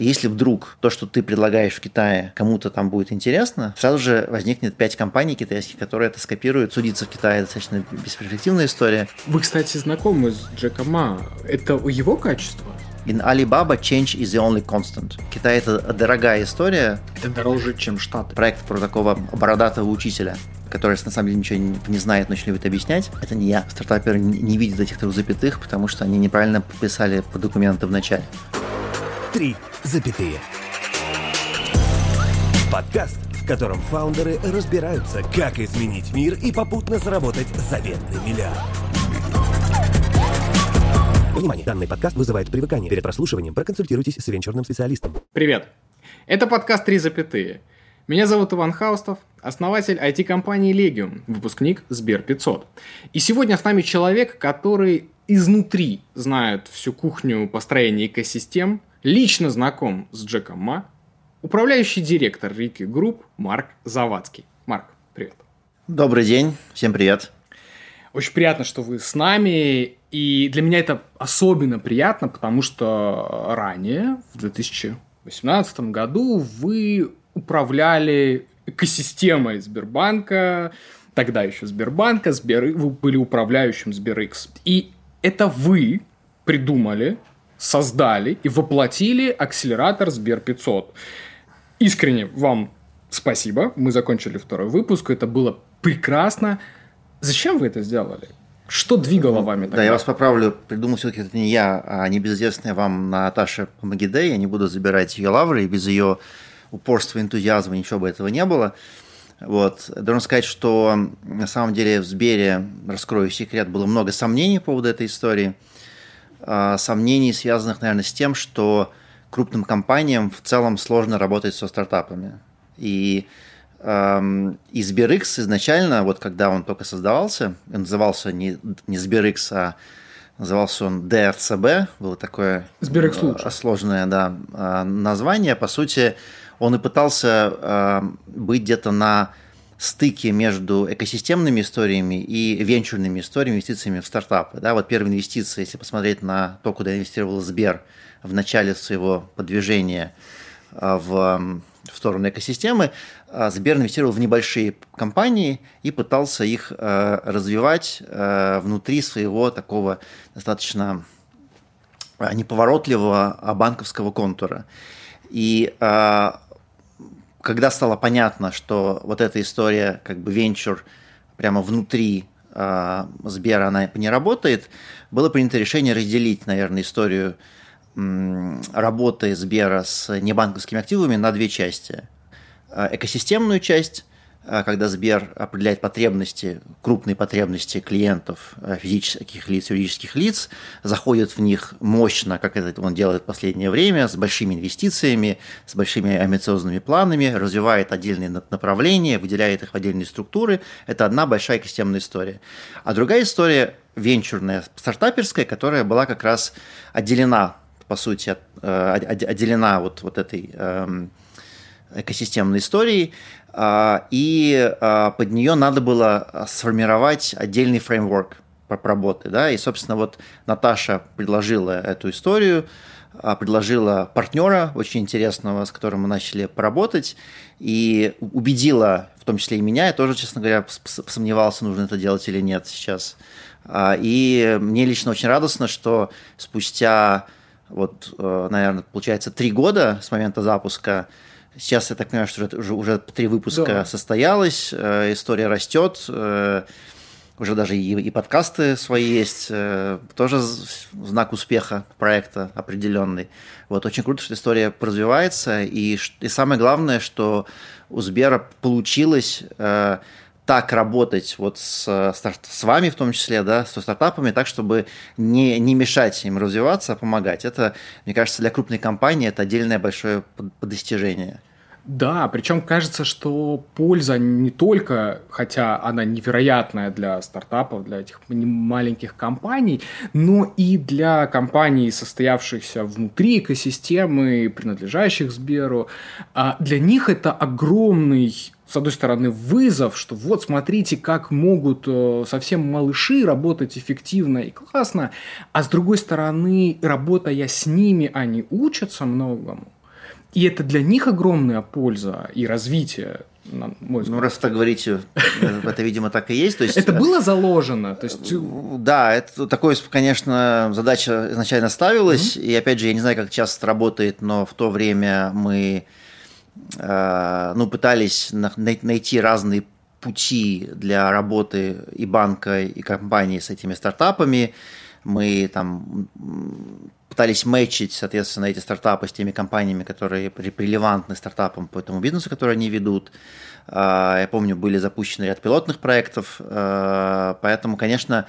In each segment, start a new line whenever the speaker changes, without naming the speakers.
Если вдруг то, что ты предлагаешь в Китае, кому-то там будет интересно, сразу же возникнет пять компаний китайских, которые это скопируют. Судиться в Китае достаточно бесперспективная история.
Вы, кстати, знакомы с Джеком Ма. Это его качество?
In Alibaba, change is the only constant. Китай – это дорогая история.
Это дороже, чем Штаты.
Проект про такого бородатого учителя который на самом деле ничего не, не знает, но любит объяснять. Это не я. Стартаперы не, не видят этих трех запятых, потому что они неправильно подписали по документу в начале.
Три запятые. Подкаст, в котором фаундеры разбираются, как изменить мир и попутно заработать заветный миллиард. Внимание! Данный подкаст вызывает привыкание. Перед прослушиванием проконсультируйтесь с венчурным специалистом.
Привет! Это подкаст «Три запятые». Меня зовут Иван Хаустов, основатель IT-компании Legium, выпускник Сбер 500. И сегодня с нами человек, который изнутри знает всю кухню построения экосистем, лично знаком с Джеком Ма, управляющий директор Рики Групп Марк Завадский. Марк, привет.
Добрый день, всем привет.
Очень приятно, что вы с нами. И для меня это особенно приятно, потому что ранее, в 2018 году, вы управляли экосистемой Сбербанка, тогда еще Сбербанка, Сбер... вы были управляющим SberX. И это вы придумали, создали и воплотили акселератор Сбер 500. Искренне вам спасибо. Мы закончили второй выпуск. Это было прекрасно. Зачем вы это сделали? Что двигало вами тогда?
Да, я вас поправлю. Придумал все-таки это не я, а небезызвестная вам Наташа Помагиде. Я не буду забирать ее лавры, и без ее упорства, энтузиазма ничего бы этого не было. Вот. Должен сказать, что на самом деле в Сбере, раскрою секрет, было много сомнений по поводу этой истории. А, сомнений, связанных, наверное, с тем, что крупным компаниям в целом сложно работать со стартапами. И эм, и SberX изначально, вот когда он только создавался, он назывался не, не SberX, а назывался он DRCB, было такое
SberX лучше.
сложное да, а, название. По сути, он и пытался э, быть где-то на стыке между экосистемными историями и венчурными историями, инвестициями в стартапы. Да, вот первые инвестиции, если посмотреть на то, куда инвестировал Сбер в начале своего подвижения э, в, в сторону экосистемы, э, Сбер инвестировал в небольшие компании и пытался их э, развивать внутри своего такого достаточно неповоротливого банковского контура. И когда стало понятно, что вот эта история, как бы венчур прямо внутри э, Сбера, она не работает, было принято решение разделить, наверное, историю э, работы Сбера с небанковскими активами на две части. Э, экосистемную часть а, когда Сбер определяет потребности, крупные потребности клиентов, а, физических лиц, юридических лиц, заходит в них мощно, как это он делает в последнее время, с большими инвестициями, с большими амбициозными планами, развивает отдельные направления, выделяет их в отдельные структуры. Это одна большая экосистемная история. А другая история венчурная, стартаперская, которая была как раз отделена, по сути, э, отделена вот, вот этой эм, экосистемной историей, и а, под нее надо было сформировать отдельный фреймворк работы. Да? И, собственно, вот Наташа предложила эту историю, а, предложила партнера очень интересного, с которым мы начали поработать, и убедила, в том числе и меня, я тоже, честно говоря, сомневался, нужно это делать или нет сейчас. И мне лично очень радостно, что спустя, вот, э, наверное, получается, три года с момента запуска Сейчас, я так понимаю, что уже, уже три выпуска да. состоялось, э, история растет, э, уже даже и, и подкасты свои есть, э, тоже знак успеха проекта определенный. Вот очень круто, что история развивается, и, и самое главное, что у Сбера получилось так работать вот с, с вами в том числе, да, со стартапами, так, чтобы не, не мешать им развиваться, а помогать. Это, мне кажется, для крупной компании это отдельное большое достижение.
Да, причем кажется, что польза не только, хотя она невероятная для стартапов, для этих маленьких компаний, но и для компаний, состоявшихся внутри экосистемы, принадлежащих Сберу. А для них это огромный с одной стороны, вызов, что вот смотрите, как могут э, совсем малыши работать эффективно и классно, а с другой стороны, работая с ними, они учатся многому. И это для них огромная польза и развитие. На мой
ну, раз так говорите, э, это, видимо, так и есть. То есть
это было заложено? То есть...
Да, это такое, конечно, задача изначально ставилась. Mm-hmm. И опять же, я не знаю, как часто работает, но в то время мы ну, пытались найти разные пути для работы и банка, и компании с этими стартапами. Мы там пытались мэчить, соответственно, эти стартапы с теми компаниями, которые релевантны стартапам по этому бизнесу, который они ведут. А, я помню, были запущены ряд пилотных проектов, а, поэтому, конечно,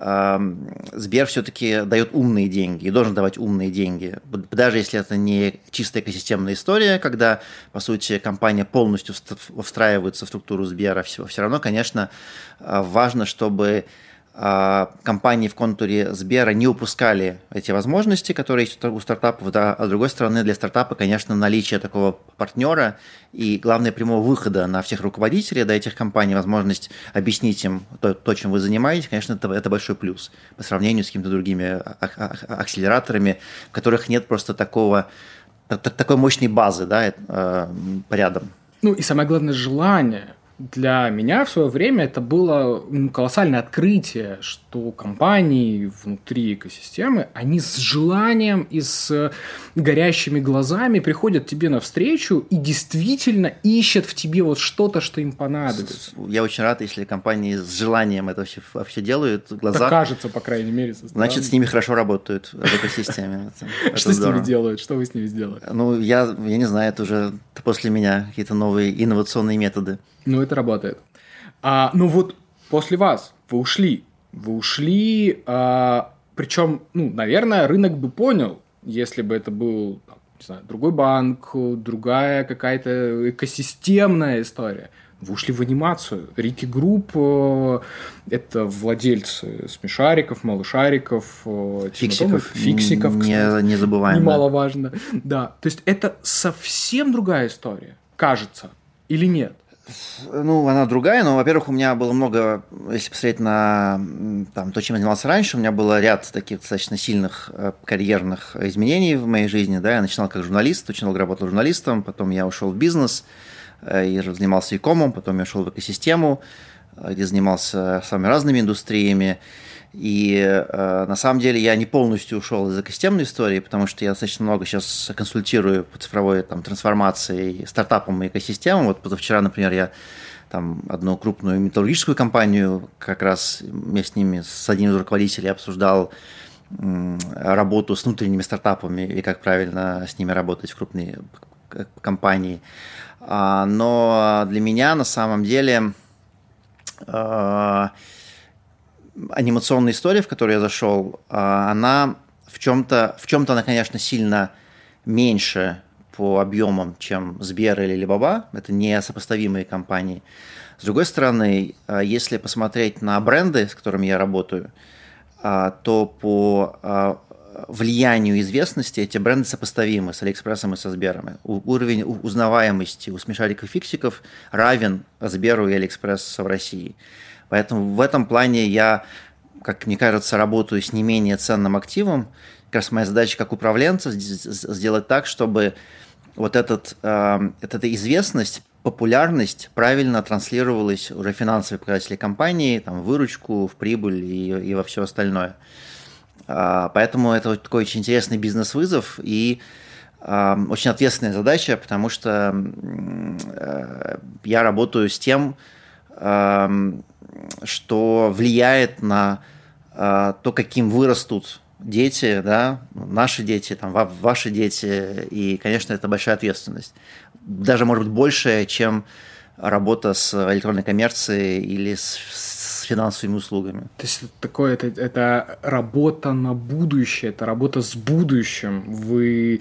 Сбер все-таки дает умные деньги и должен давать умные деньги. Даже если это не чистая экосистемная история, когда, по сути, компания полностью встраивается в структуру Сбера, все, равно, конечно, а, важно, чтобы а, компании в контуре Сбера не упускали эти возможности, которые есть у стартапов, да, а с другой стороны, для стартапа, конечно, наличие такого партнера и, главное, прямого выхода на всех руководителей да, этих компаний, возможность объяснить им то, то чем вы занимаетесь, конечно, это, это большой плюс по сравнению с какими-то другими а, а, акселераторами, в которых нет просто такого, такой мощной базы да, э, рядом.
Ну и самое главное желание для меня в свое время это было колоссальное открытие, что компании внутри экосистемы, они с желанием и с горящими глазами приходят тебе навстречу и действительно ищут в тебе вот что-то, что им понадобится.
Я очень рад, если компании с желанием это вообще, вообще делают. Глаза...
Так кажется, по крайней мере.
Значит, с ними хорошо работают в экосистеме.
Что с ними делают? Что вы с ними сделали?
Ну, я, я не знаю, это уже после меня какие-то новые инновационные методы.
Ну, это работает. А, ну вот после вас вы ушли. Вы ушли, а, причем, ну, наверное, рынок бы понял, если бы это был не знаю, другой банк, другая какая-то экосистемная история. Вы ушли в анимацию. Рики Групп э, – это владельцы смешариков, малышариков,
э, фиксиков,
фиксиков
не, не забываем.
Немаловажно. Да. да. То есть это совсем другая история, кажется, или нет?
Ну, она другая, но, во-первых, у меня было много, если посмотреть на там, то, чем я занимался раньше, у меня было ряд таких достаточно сильных э, карьерных изменений в моей жизни. Да? Я начинал как журналист, очень долго работал журналистом, потом я ушел в бизнес э, и занимался икомом, потом я ушел в экосистему, э, где занимался самыми разными индустриями. И э, на самом деле я не полностью ушел из экосистемной истории, потому что я достаточно много сейчас консультирую по цифровой там, трансформации стартапам и экосистемам. Вот позавчера, например, я там одну крупную металлургическую компанию, как раз я с ними, с одним из руководителей обсуждал работу с внутренними стартапами и как правильно с ними работать в крупной компании. А, но для меня на самом деле а, анимационная история, в которую я зашел, а, она в чем-то, в чем-то она, конечно, сильно меньше по объемам, чем Сбер или Либаба. Это не сопоставимые компании. С другой стороны, а, если посмотреть на бренды, с которыми я работаю, а, то по влиянию известности эти бренды сопоставимы с Алиэкспрессом и со Сбером. Уровень узнаваемости у смешариков фиксиков равен Сберу и Алиэкспрессу в России. Поэтому в этом плане я, как мне кажется, работаю с не менее ценным активом. Как раз моя задача как управленца сделать так, чтобы вот этот, э, эта известность, популярность правильно транслировалась уже финансовые показатели компании, там, выручку, в прибыль и, и во все остальное. А, поэтому это вот такой очень интересный бизнес-вызов и э, очень ответственная задача, потому что э, я работаю с тем, что влияет на э, то, каким вырастут дети, да, наши дети, там, ваши дети, и, конечно, это большая ответственность. Даже, может быть, большая, чем работа с электронной коммерцией или с, с финансовыми услугами.
То есть такое это, это работа на будущее, это работа с будущим. Вы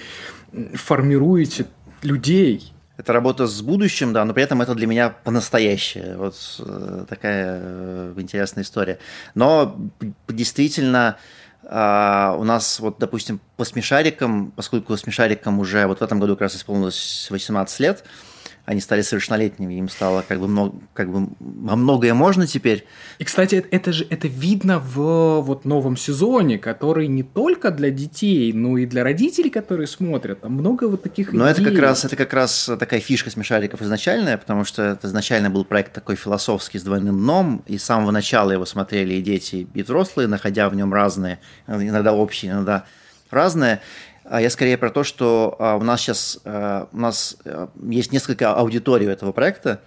формируете людей,
это работа с будущим, да, но при этом это для меня по-настоящее. Вот э, такая э, интересная история. Но действительно, а, у нас, вот, допустим, по смешарикам, поскольку смешарикам уже вот в этом году как раз исполнилось 18 лет, они стали совершеннолетними, им стало как бы, много, как бы многое можно теперь.
И, кстати, это же это видно в вот новом сезоне, который не только для детей, но и для родителей, которые смотрят. Там много вот таких
Но идей. это как раз это как раз такая фишка смешариков изначальная, потому что это изначально был проект такой философский с двойным дном, и с самого начала его смотрели и дети, и взрослые, находя в нем разные, иногда общие, иногда разные. А я скорее про то, что а, у нас сейчас а, у нас есть несколько аудиторий этого проекта.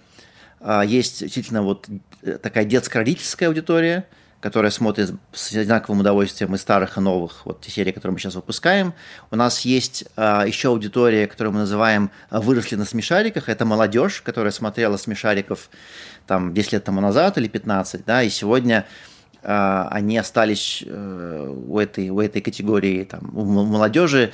Есть действительно вот э, такая детско-родительская аудитория, которая смотрит с одинаковым удовольствием и старых, и новых, вот те серии, которые мы сейчас выпускаем. У нас есть еще аудитория, которую мы называем «Выросли на смешариках». Это молодежь, которая смотрела смешариков там 10 лет тому назад или 15, да, и сегодня они остались э, у этой, у этой категории там, у молодежи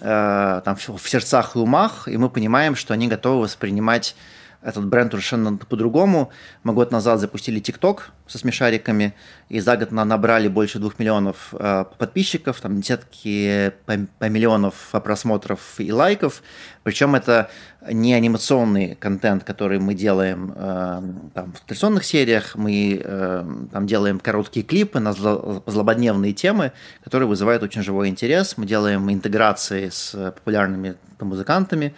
э, там, в сердцах и умах, и мы понимаем, что они готовы воспринимать этот бренд совершенно по-другому. Мы год назад запустили TikTok со смешариками, и за год набрали больше двух миллионов э, подписчиков, там десятки по, по миллионов просмотров и лайков. Причем это не анимационный контент, который мы делаем э, там, в традиционных сериях, мы э, там делаем короткие клипы на злободневные темы, которые вызывают очень живой интерес. Мы делаем интеграции с популярными музыкантами,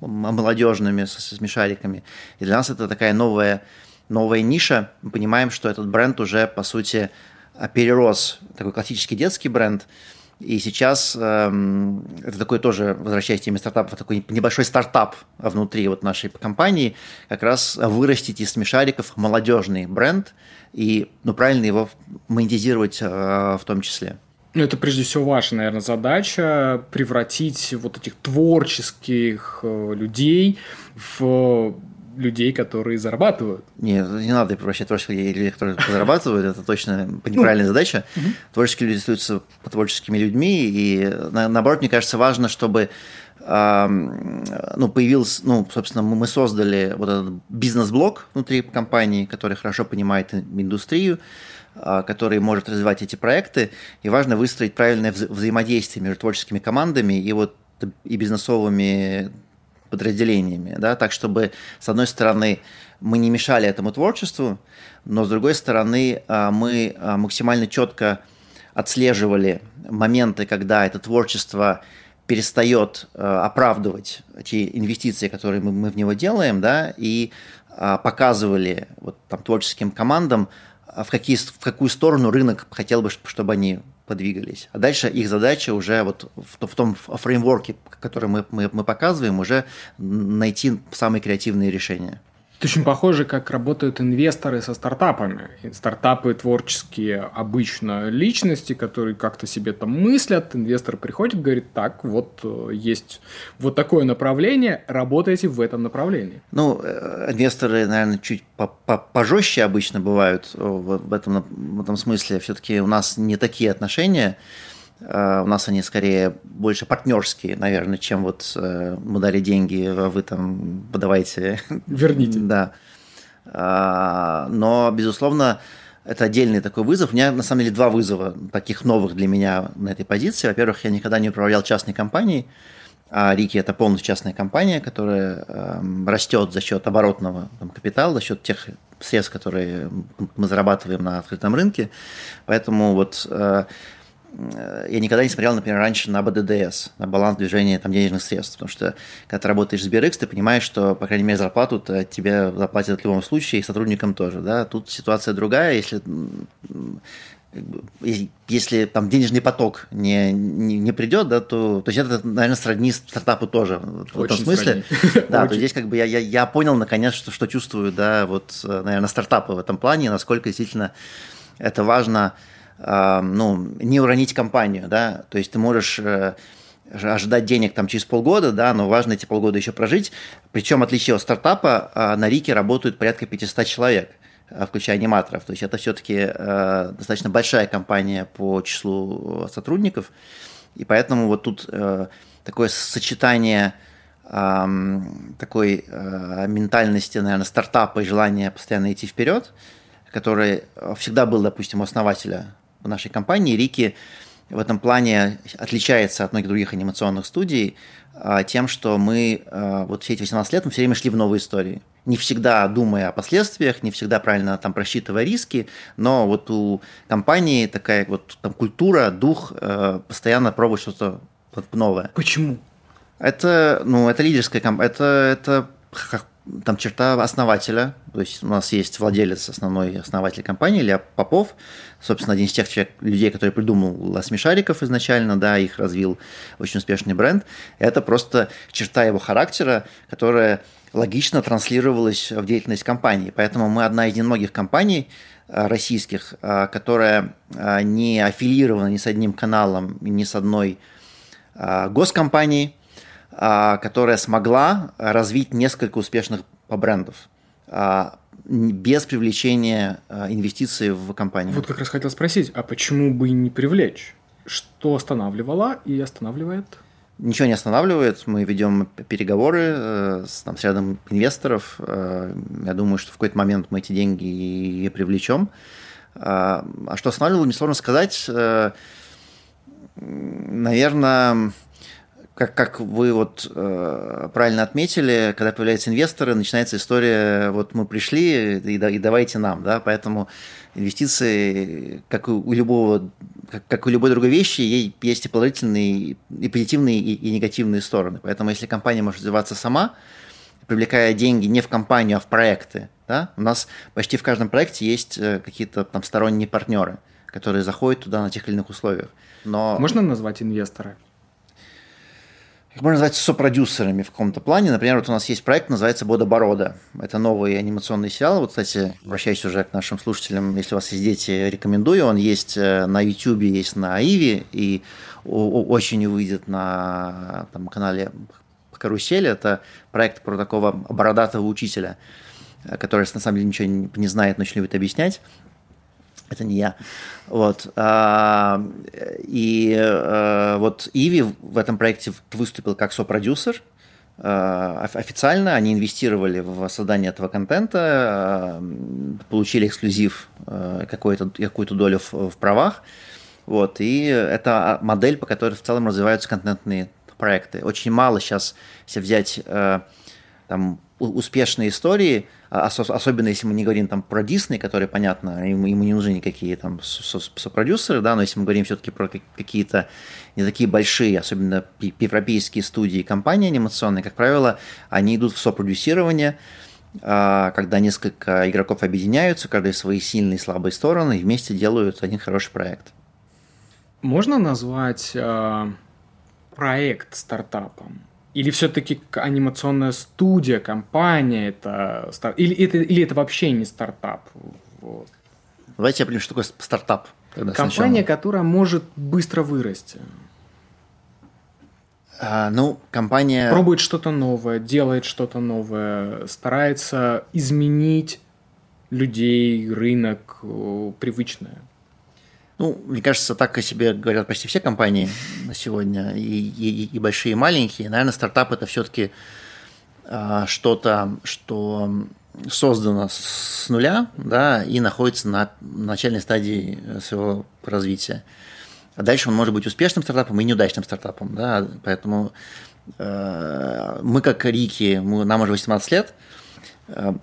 молодежными, со смешариками. И для нас это такая новая, новая ниша. Мы понимаем, что этот бренд уже, по сути, перерос такой классический детский бренд. И сейчас эм, это такой тоже, возвращаясь к теме стартапов, такой небольшой стартап внутри вот нашей компании, как раз вырастить из смешариков молодежный бренд и ну, правильно его монетизировать э, в том числе.
Ну, это прежде всего ваша, наверное, задача превратить вот этих творческих э, людей в людей, которые зарабатывают.
Не, не надо превращать творческих людей, которые зарабатывают, это точно неправильная задача. Творческие люди остаются творческими людьми, и наоборот, мне кажется, важно, чтобы ну, появился, ну, собственно, мы создали вот этот бизнес-блок внутри компании, который хорошо понимает индустрию, который может развивать эти проекты, и важно выстроить правильное вза взаимодействие между творческими командами и вот и бизнесовыми подразделениями, да, так чтобы, с одной стороны, мы не мешали этому творчеству, но, с другой стороны, а, мы а, максимально четко отслеживали моменты, когда это творчество перестает оправдывать те инвестиции, которые мы, мы в него делаем, да, и показывали вот, там, творческим командам, а в, какие, в какую сторону рынок хотел бы, чтобы они подвигались. А дальше их задача уже вот в, в том фреймворке, который мы, мы, мы показываем, уже найти самые креативные решения.
Это очень похоже, как работают инвесторы со стартапами. Стартапы творческие обычно личности, которые как-то себе там мыслят. Инвестор приходит, говорит, так, вот э, есть вот такое направление, работайте в этом направлении.
Ну, э, инвесторы, наверное, чуть пожестче обычно бывают э, в этом, в этом смысле. Все-таки у нас не такие отношения. У нас они скорее больше партнерские, наверное, чем вот э, мы дали деньги, а вы там подавайте.
Верните.
Да. А, но, безусловно, это отдельный такой вызов. У меня, на самом деле, два вызова таких новых для меня на этой позиции. Во-первых, я никогда не управлял частной компанией, а Рики – это полностью частная компания, которая эм, растет за счет оборотного там, капитала, за счет тех средств, которые мы зарабатываем на открытом рынке. Поэтому вот э, я никогда не смотрел, например, раньше на БДДС, на баланс движения там, денежных средств, потому что когда ты работаешь с BRX, ты понимаешь, что, по крайней мере, зарплату тебе заплатят в любом случае, и сотрудникам тоже. Да? Тут ситуация другая, если если там денежный поток не, не, не придет, да, то, то есть это, наверное, сродни стартапу тоже в Очень этом смысле. Да, то здесь как бы я, я, я понял наконец, что, что чувствую, да, вот, наверное, стартапы в этом плане, насколько действительно это важно ну, не уронить компанию, да, то есть ты можешь э, ожидать денег там через полгода, да, но важно эти полгода еще прожить. Причем, отличие от стартапа, а, на Рике работают порядка 500 человек, а, включая аниматоров. То есть это все-таки э, достаточно большая компания по числу сотрудников. И поэтому вот тут э, такое сочетание такой ментальности, наверное, стартапа и желания постоянно идти вперед, который всегда был, допустим, у основателя в нашей компании. Рики в этом плане отличается от многих других анимационных студий а, тем, что мы а, вот все эти 18 лет мы все время шли в новые истории. Не всегда думая о последствиях, не всегда правильно там просчитывая риски, но вот у компании такая вот там культура, дух э, постоянно пробовать что-то новое.
Почему?
Это, ну, это лидерская компания, это, это там черта основателя, то есть у нас есть владелец, основной основатель компании, Илья Попов, собственно, один из тех человек, людей, который придумал смешариков изначально, да, их развил очень успешный бренд. Это просто черта его характера, которая логично транслировалась в деятельность компании. Поэтому мы одна из немногих компаний э, российских, э, которая э, не аффилирована ни с одним каналом, ни с одной госкомпанией, которая смогла развить несколько успешных брендов а, без привлечения а, инвестиций в компанию.
Вот как раз хотел спросить, а почему бы не привлечь? Что останавливало и останавливает?
Ничего не останавливает. Мы ведем переговоры э, с, там, с рядом инвесторов. Э, я думаю, что в какой-то момент мы эти деньги и привлечем. А что останавливало, мне сложно сказать. Э, наверное, как, как вы вот э, правильно отметили, когда появляются инвесторы, начинается история, вот мы пришли и, и давайте нам, да, поэтому инвестиции, как у любого, как, как у любой другой вещи, ей есть и положительные, и позитивные, и, и негативные стороны. Поэтому если компания может развиваться сама, привлекая деньги не в компанию, а в проекты, да, у нас почти в каждом проекте есть э, какие-то там сторонние партнеры, которые заходят туда на тех или иных условиях. Но...
Можно назвать инвестора?
Их можно назвать сопродюсерами в каком-то плане. Например, вот у нас есть проект, называется «Бода Борода». Это новый анимационный сериал. Вот, кстати, обращаюсь уже к нашим слушателям, если у вас есть дети, рекомендую. Он есть э, на YouTube, есть на Иви, и очень выйдет на там, канале «Карусель». Это проект про такого бородатого учителя, э, который, на самом деле, ничего не знает, но очень любит объяснять это не я. Вот. А, и а, вот Иви в этом проекте выступил как сопродюсер. А, официально они инвестировали в создание этого контента, получили эксклюзив какую-то какую долю в, в правах. Вот. И это модель, по которой в целом развиваются контентные проекты. Очень мало сейчас, если взять там, успешные истории, а, особенно если мы не говорим там про Дисней, который, понятно, ему, ему не нужны никакие там сопродюсеры, да, но если мы говорим все-таки про какие-то не такие большие, особенно европейские студии и компании анимационные, как правило, они идут в сопродюсирование, а, когда несколько игроков объединяются, каждый свои сильные и слабые стороны, и вместе делают один хороший проект.
Можно назвать э, проект стартапом? Или все-таки анимационная студия, компания это стар... или это или это вообще не стартап? Вот.
Давайте определим, что такое стартап.
Компания, сначала. которая может быстро вырасти.
А, ну, компания...
Пробует что-то новое, делает что-то новое, старается изменить людей, рынок, привычное.
Ну, мне кажется, так о себе говорят почти все компании на сегодня, и, и, и большие, и маленькие. Наверное, стартап это все-таки а, что-то, что создано с нуля, да, и находится на начальной стадии своего развития. А дальше он может быть успешным стартапом и неудачным стартапом, да, поэтому э, мы как Рики, мы, нам уже 18 лет, э,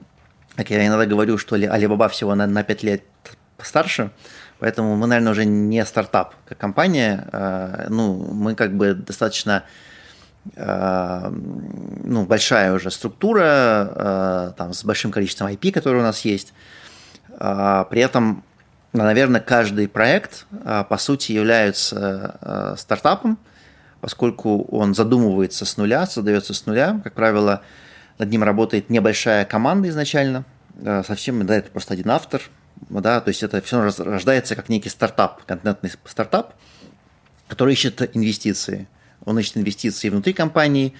как я иногда говорю, что Алибаба всего на, на 5 лет старше, Поэтому мы, наверное, уже не стартап как компания. А, ну, мы как бы достаточно а, ну, большая уже структура, а, там, с большим количеством IP, которые у нас есть. При этом, наверное, каждый проект, по сути, является стартапом, поскольку он задумывается с нуля, создается с нуля. Как правило, над ним работает небольшая команда изначально, совсем, да, это просто один автор, да, то есть это все рождается как некий стартап, контентный стартап, который ищет инвестиции. Он ищет инвестиции внутри компании.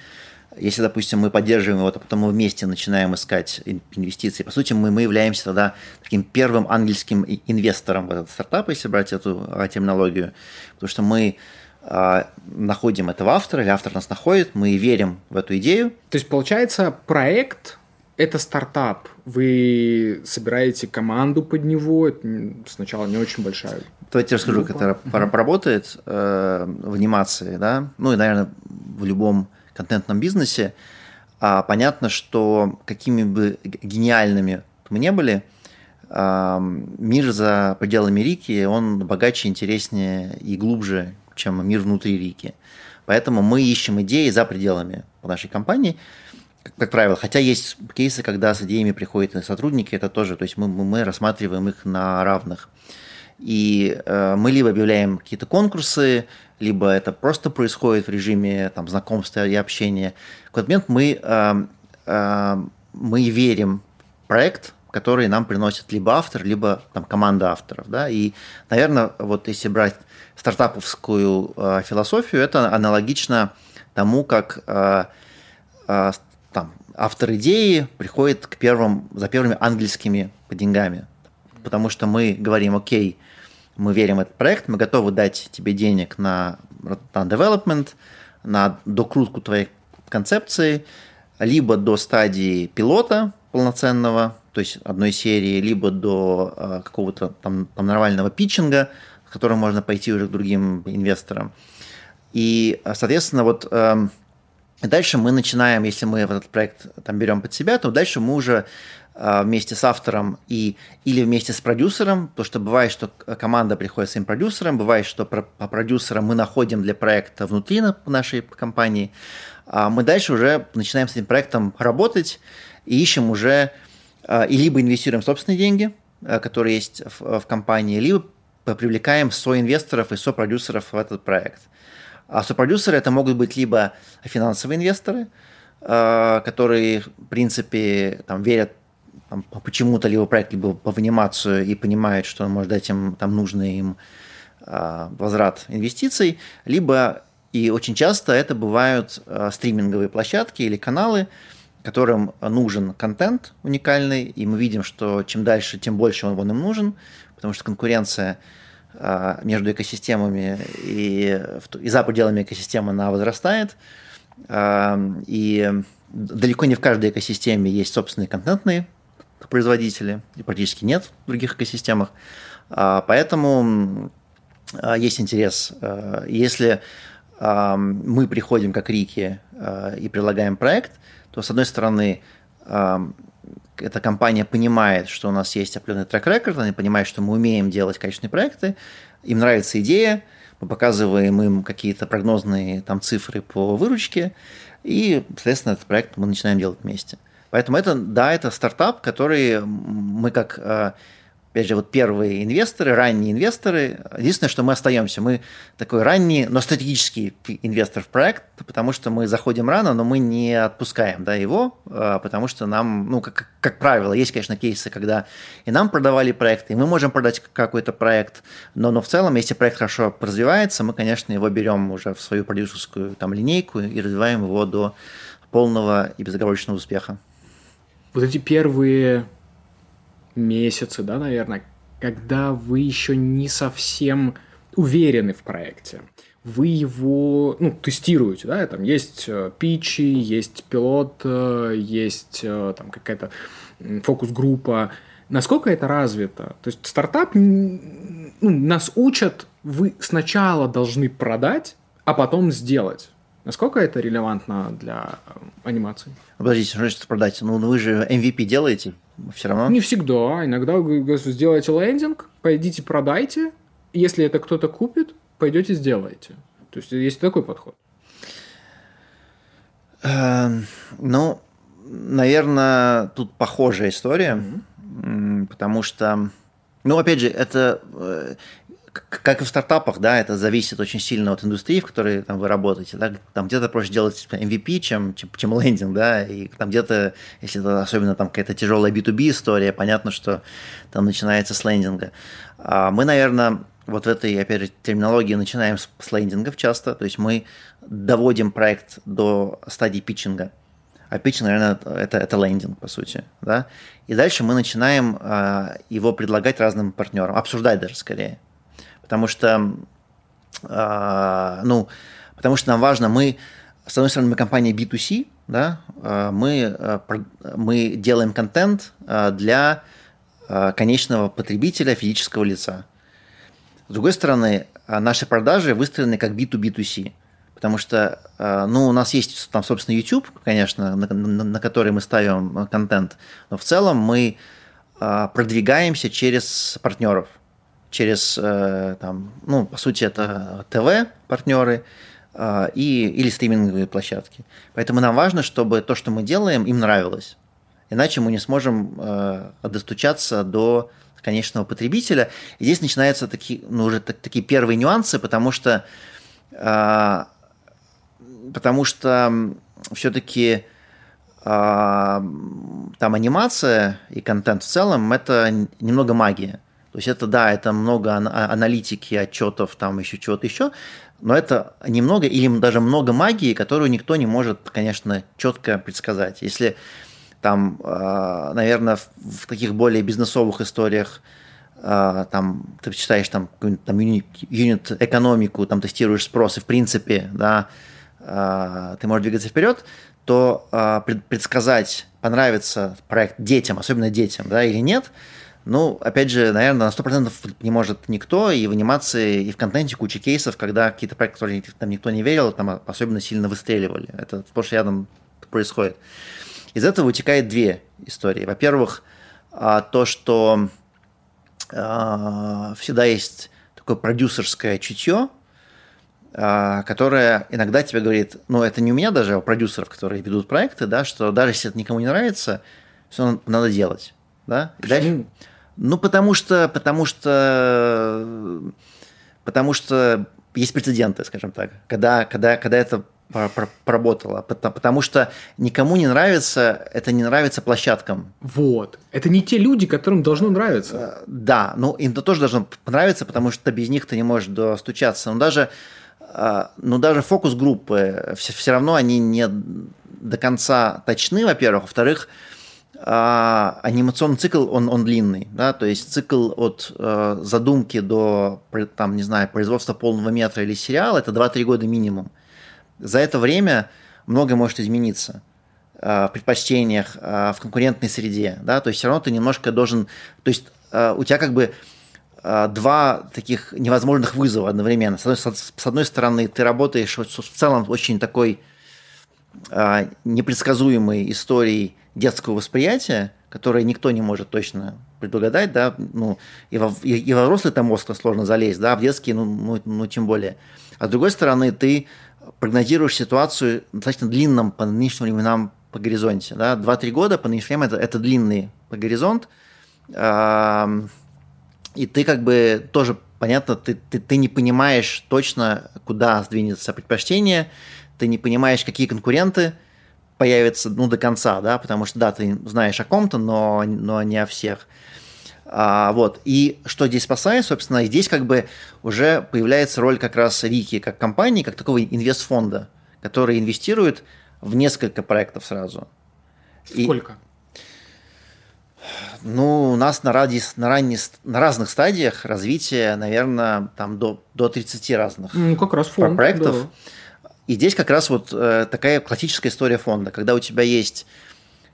Если, допустим, мы поддерживаем его, то потом мы вместе начинаем искать инвестиции. По сути, мы, мы являемся тогда таким первым ангельским инвестором в этот стартап, если брать эту а, терминологию. Потому что мы а, находим этого автора, или автор нас находит, мы верим в эту идею.
То есть, получается, проект это стартап. Вы собираете команду под него. Это сначала не очень большая.
Давайте расскажу, как это угу. работает э, в анимации, да, ну и, наверное, в любом контентном бизнесе. А понятно, что какими бы гениальными мы не были, э, мир за пределами Рики, он богаче, интереснее и глубже, чем мир внутри Рики. Поэтому мы ищем идеи за пределами нашей компании, как, правило. Хотя есть кейсы, когда с идеями приходят сотрудники, это тоже, то есть мы, мы рассматриваем их на равных. И э, мы либо объявляем какие-то конкурсы, либо это просто происходит в режиме там, знакомства и общения. В какой-то момент мы, э, э, мы верим в проект, который нам приносит либо автор, либо там, команда авторов. Да? И, наверное, вот если брать стартаповскую э, философию, это аналогично тому, как э, э, там, автор идеи приходит к первым, за первыми ангельскими по деньгами. Потому что мы говорим, окей, мы верим в этот проект, мы готовы дать тебе денег на, на development, на докрутку твоей концепции, либо до стадии пилота полноценного, то есть одной серии, либо до э, какого-то там, там нормального питчинга, с которым можно пойти уже к другим инвесторам. И, соответственно, вот э, дальше мы начинаем, если мы этот проект там берем под себя, то дальше мы уже а, вместе с автором и, или вместе с продюсером, то что бывает, что команда приходит с своим продюсером, бывает, что по продюсерам мы находим для проекта внутри нашей компании, а мы дальше уже начинаем с этим проектом работать и ищем уже, и либо инвестируем собственные деньги, которые есть в, в компании, либо привлекаем соинвесторов и сопродюсеров в этот проект. А сопродюсеры это могут быть либо финансовые инвесторы, которые, в принципе, там, верят там, почему-то либо проект, либо по анимацию и понимает, что может дать им там нужный им а, возврат инвестиций, либо и очень часто это бывают а, стриминговые площадки или каналы, которым нужен контент уникальный, и мы видим, что чем дальше, тем больше он, им нужен, потому что конкуренция а, между экосистемами и, и за пределами экосистемы она возрастает, и далеко не в каждой экосистеме есть собственные контентные производители, и практически нет в других экосистемах. А, поэтому а, есть интерес. А, если мы приходим как Рики и предлагаем проект, то, с одной стороны, эта компания понимает, что у нас есть определенный трек-рекорд, они понимают, что мы умеем делать качественные проекты, им нравится идея, мы показываем им какие-то прогнозные там цифры по выручке, и, соответственно, этот проект мы начинаем делать вместе. Поэтому это, да, это стартап, который мы как, э, опять же, вот первые инвесторы, ранние инвесторы. Единственное, что мы остаемся, мы такой ранний, но стратегический инвестор в проект, потому что мы заходим рано, но мы не отпускаем да, его, э, потому что нам, ну, как, как правило, есть, конечно, кейсы, когда и нам продавали проекты, и мы можем продать какой-то проект, но, но в целом, если проект хорошо развивается, мы, конечно, его берем уже в свою продюсерскую там, линейку и развиваем его до полного и безоговорочного успеха
вот эти первые месяцы, да, наверное, когда вы еще не совсем уверены в проекте, вы его ну, тестируете, да, там есть э, питчи, есть пилот, э, есть э, там какая-то фокус-группа. Насколько это развито? То есть стартап ну, нас учат, вы сначала должны продать, а потом сделать. Насколько это релевантно для анимации?
Подождите, что значит продать? Ну, вы же MVP делаете все равно?
Не всегда. Иногда вы сделаете лендинг, пойдите продайте. Если это кто-то купит, пойдете сделаете. То есть есть такой подход.
Эм, ну, наверное, тут похожая история, mm-hmm. потому что, ну, опять же, это э, как и в стартапах, да, это зависит очень сильно от индустрии, в которой там, вы работаете. Да? Там где-то проще делать MVP, чем, чем, чем лендинг, да, и там где-то, если это особенно там какая-то тяжелая B2B история, понятно, что там начинается с лендинга. А мы, наверное, вот в этой, опять же, терминологии начинаем с, с лендингов часто, то есть мы доводим проект до стадии питчинга, а питчинг, наверное, это, это лендинг, по сути, да, и дальше мы начинаем а, его предлагать разным партнерам, обсуждать даже скорее, потому что, э, ну, потому что нам важно, мы, с одной стороны, мы компания B2C, да, а, мы, а, мы делаем контент для конечного потребителя физического лица. С другой стороны, наши продажи выстроены как B2B2C. Потому что, ну, у нас есть там, собственно, YouTube, конечно, на, на, на который мы ставим контент, но в целом мы продвигаемся через партнеров через, э, там, ну, по сути, это ТВ-партнеры э, и, или стриминговые площадки. Поэтому нам важно, чтобы то, что мы делаем, им нравилось. Иначе мы не сможем э, достучаться до конечного потребителя. И здесь начинаются такие, ну, уже такие первые нюансы, потому что, потому что все-таки там анимация и контент в целом – это немного магия. Есть это, да, это много а, аналитики, отчетов, там еще чего-то еще, но это немного или даже много магии, которую никто не может, конечно, четко предсказать. Если там, а, наверное, в таких более бизнесовых историях а, там ты читаешь там, там юнит экономику, там тестируешь спрос, и в принципе, да, ты можешь двигаться вперед, то предсказать, понравится проект детям, особенно детям, да, или нет – ну, опять же, наверное, на 100% не может никто, и в анимации, и в контенте куча кейсов, когда какие-то проекты, которые там никто не верил, там особенно сильно выстреливали. Это сплошь рядом происходит. Из этого вытекает две истории. Во-первых, а, то, что а, всегда есть такое продюсерское чутье, а, которое иногда тебе говорит, ну, это не у меня даже, а у продюсеров, которые ведут проекты, да, что даже если это никому не нравится, все надо делать. Да? Почему? Ну, потому что, потому что, потому что есть прецеденты, скажем так, когда, когда, когда это проработало, потому что никому не нравится, это не нравится площадкам.
Вот. Это не те люди, которым должно нравиться.
Э, да, ну им-то тоже должно понравиться, потому что без них ты не можешь достучаться. Но даже, э, но даже фокус-группы, все, все равно они не до конца точны, во-первых. Во-вторых, а, анимационный цикл, он, он длинный, да, то есть цикл от э, задумки до, там, не знаю, производства полного метра или сериала, это 2-3 года минимум. За это время многое может измениться э, в предпочтениях, э, в конкурентной среде, да, то есть все равно ты немножко должен, то есть э, у тебя как бы э, два таких невозможных вызова одновременно. С одной, с одной стороны, ты работаешь в целом очень такой э, непредсказуемой историей, детского восприятия, которое никто не может точно предугадать, да, ну, и во, и, и во взрослый там мозг сложно залезть, да, в детский, ну, ну, ну, тем более. А с другой стороны, ты прогнозируешь ситуацию достаточно длинном по нынешним временам по горизонте, да, 2-3 года по нынешним это, это длинный по горизонт, и ты как бы тоже, понятно, ты, ты, ты не понимаешь точно, куда сдвинется предпочтение, ты не понимаешь, какие конкуренты – появится ну, до конца, да, потому что, да, ты знаешь о ком-то, но, но не о всех. А, вот. И что здесь спасает, собственно, здесь как бы уже появляется роль как раз Вики как компании, как такого инвестфонда, который инвестирует в несколько проектов сразу.
Сколько?
И, ну, у нас на, ради, на, ранне, на разных стадиях развития, наверное, там до, до 30 разных
ну, как раз фонд,
проектов. Да. И здесь как раз вот э, такая классическая история фонда, когда у тебя есть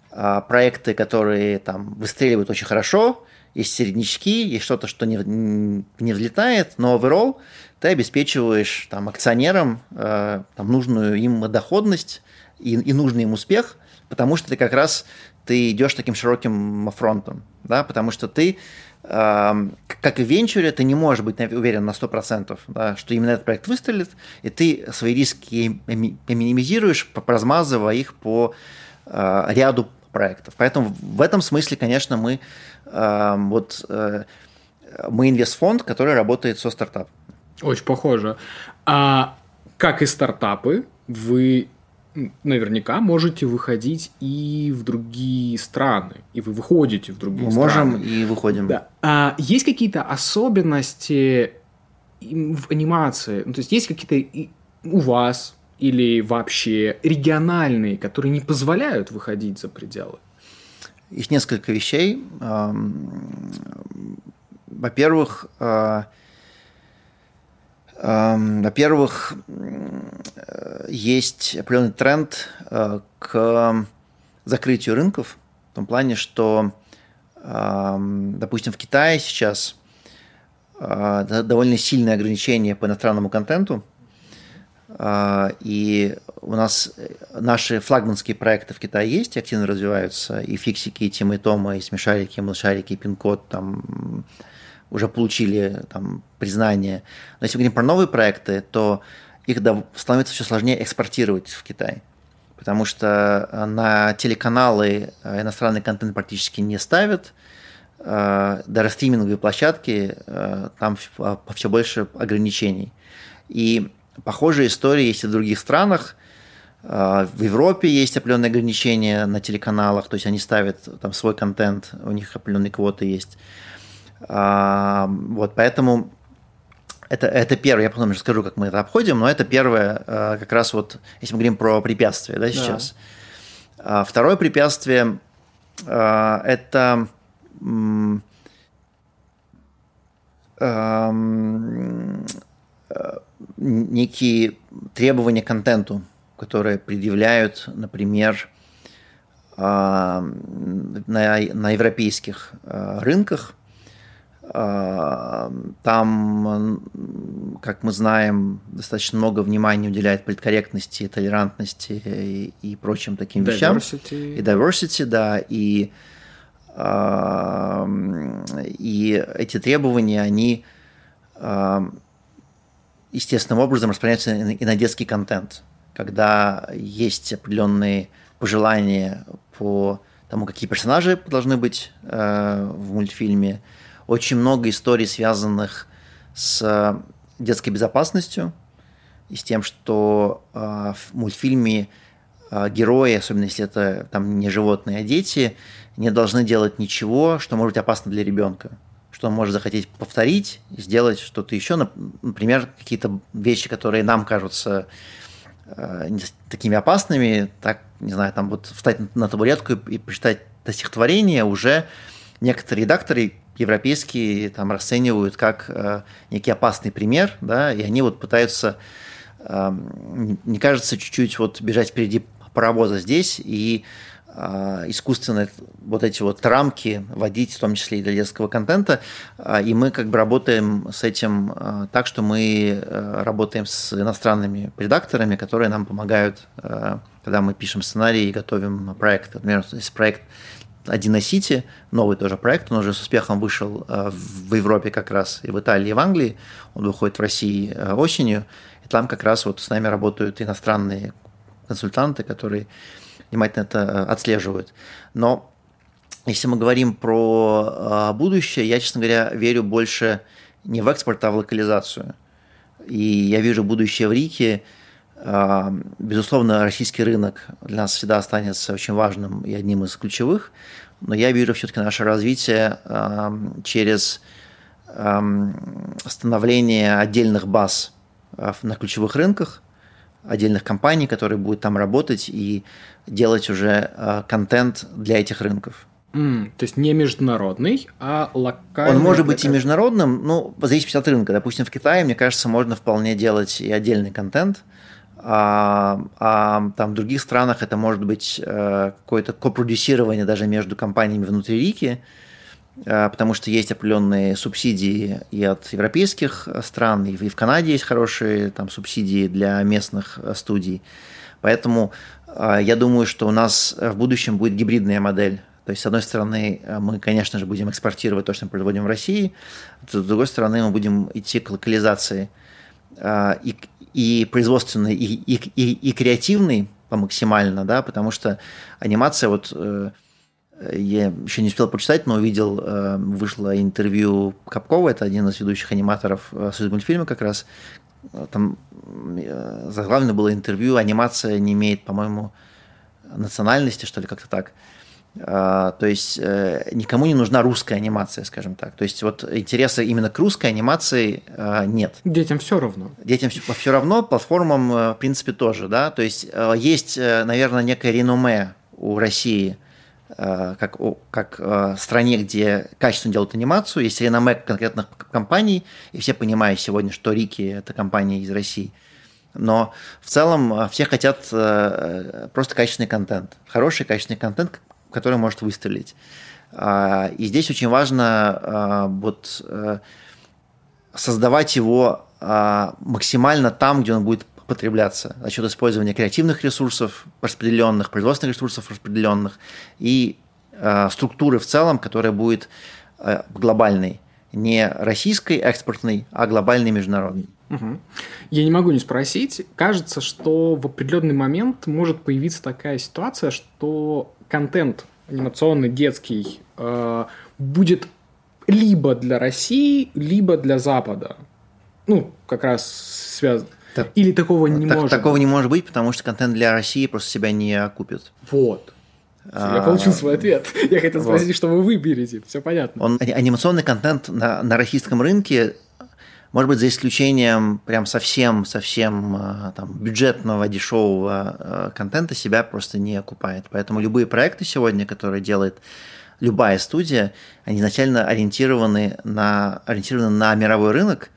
э, проекты, которые там выстреливают очень хорошо, есть середнячки, есть что-то, что не, не взлетает, но overall ты обеспечиваешь там, акционерам э, там, нужную им доходность и, и нужный им успех, потому что ты как раз ты идешь таким широким фронтом, да, потому что ты как и в венчуре, ты не можешь быть уверен на 100%, да, что именно этот проект выстрелит, и ты свои риски минимизируешь, размазывая их по а, ряду проектов. Поэтому в этом смысле, конечно, мы вот э, мы инвестфонд, который работает со стартапом.
Очень похоже. А как и стартапы, вы наверняка можете выходить и в другие страны, и вы выходите в другие
Мы
страны.
Можем и выходим.
Да. А есть какие-то особенности в анимации? Ну, то есть есть какие-то у вас или вообще региональные, которые не позволяют выходить за пределы?
Есть несколько вещей. Во-первых, а, во-первых, есть определенный тренд э, к закрытию рынков, в том плане, что, эм, допустим, в Китае сейчас довольно сильные ограничения по иностранному контенту. И у нас наши флагманские проекты в Китае есть, активно развиваются. И фиксики, и Тима и Тома, и смешарики, и малышарики, и пин-код там уже получили там, признание. Но если мы говорим про новые проекты, то их становится все сложнее экспортировать в Китай. Потому что э, на телеканалы э, иностранный контент практически не ставят, э, даже стриминговые площадки, там все больше ограничений. И похожие истории есть и в других странах. В Европе есть определенные ограничения на телеканалах, то есть они ставят там свой контент, у них определенные квоты есть. Вот, поэтому это, это первое, я потом расскажу, как мы это обходим, но это первое, э, как раз вот, если мы говорим про препятствия, да, сейчас. Да. Второе препятствие э, – это эм, э, некие требования к контенту, которые предъявляют, например, на, на европейских рынках – там, как мы знаем, достаточно много внимания уделяет политкорректности, толерантности и, и прочим таким diversity. вещам. И diversity, да. И, и эти требования, они естественным образом распространяются и на детский контент, когда есть определенные пожелания по тому, какие персонажи должны быть э, в мультфильме, очень много историй, связанных с э, детской безопасностью и с тем, что э, в мультфильме э, герои, особенно если это там не животные, а дети, не должны делать ничего, что может быть опасно для ребенка что он может захотеть повторить, сделать что-то еще, например, какие-то вещи, которые нам кажутся э, такими опасными, так, не знаю, там вот встать на табуретку и, и прочитать это стихотворение, уже некоторые редакторы европейские там расценивают как э, некий опасный пример, да, и они вот пытаются, э, не кажется, чуть-чуть вот бежать впереди паровоза здесь и э, искусственно вот эти вот рамки вводить, в том числе и для детского контента, э, и мы как бы работаем с этим э, так, что мы работаем с иностранными редакторами, которые нам помогают, когда мы пишем сценарий и готовим проект. Например, если проект 1 City, новый тоже проект, он уже с успехом вышел э, в Европе как раз, и в Италии, и в Англии, он выходит в России э, осенью, и там как раз вот с нами работают иностранные консультанты, которые внимательно это э, отслеживают. Но если мы говорим про будущее, я, честно говоря, верю больше не в экспорт, а в локализацию. И я вижу будущее в Рике, Безусловно, российский рынок для нас всегда останется очень важным и одним из ключевых, но я вижу все-таки наше развитие через становление отдельных баз на ключевых рынках, отдельных компаний, которые будут там работать и делать уже контент для этих рынков.
Mm, то есть не международный, а локальный.
Он может быть и международным, в зависимости от рынка. Допустим, в Китае, мне кажется, можно вполне делать и отдельный контент – а, а там в других странах это может быть э, какое-то копродюсирование даже между компаниями внутри Рики, э, потому что есть определенные субсидии и от европейских стран, и в Канаде есть хорошие там субсидии для местных э, студий. Поэтому я думаю, что у нас в будущем будет гибридная модель. То есть, с одной стороны, мы, конечно же, будем экспортировать то, что мы производим в России, с другой стороны, мы будем идти к локализации. И, и производственный, и, и, и, и креативный по максимально, да, потому что анимация вот э, я еще не успел прочитать, но увидел, э, вышло интервью Капкова, это один из ведущих аниматоров э, Союз мультфильма как раз. Там заглавлено было интервью «Анимация не имеет, по-моему, национальности», что ли, как-то так. А, то есть э, никому не нужна русская анимация, скажем так. То есть вот интереса именно к русской анимации а, нет.
Детям все равно.
Детям все равно, платформам, э, в принципе, тоже. Да? То есть э, есть, наверное, некое реноме у России как, как стране, где качественно делают анимацию, есть реноме конкретных компаний, и все понимают сегодня, что Рики – это компания из России. Но в целом все хотят просто качественный контент. Хороший качественный контент, который может выстрелить. А, и здесь очень важно а, вот э, создавать его максимально там, где он будет потребляться за счет использования креативных ресурсов распределенных, производственных ресурсов распределенных и структуры в целом, которая будет глобальной, не российской экспортной, а глобальной международной.
Угу. Я не могу не спросить. Кажется, что в определенный момент может появиться такая ситуация, что контент анимационный, детский, э, будет либо для России, либо для Запада. Ну, как раз связано. Так, Или такого не так, может
Такого быть. не может быть, потому что контент для России просто себя не окупит.
Вот. Я получил свой ответ. Я хотел спросить, вот. что вы выберете. Все понятно.
Он, анимационный контент на, на российском рынке может быть, за исключением прям совсем-совсем э, там, бюджетного, дешевого э, контента себя просто не окупает. Поэтому любые проекты сегодня, которые делает любая студия, они изначально ориентированы на, ориентированы на мировой рынок.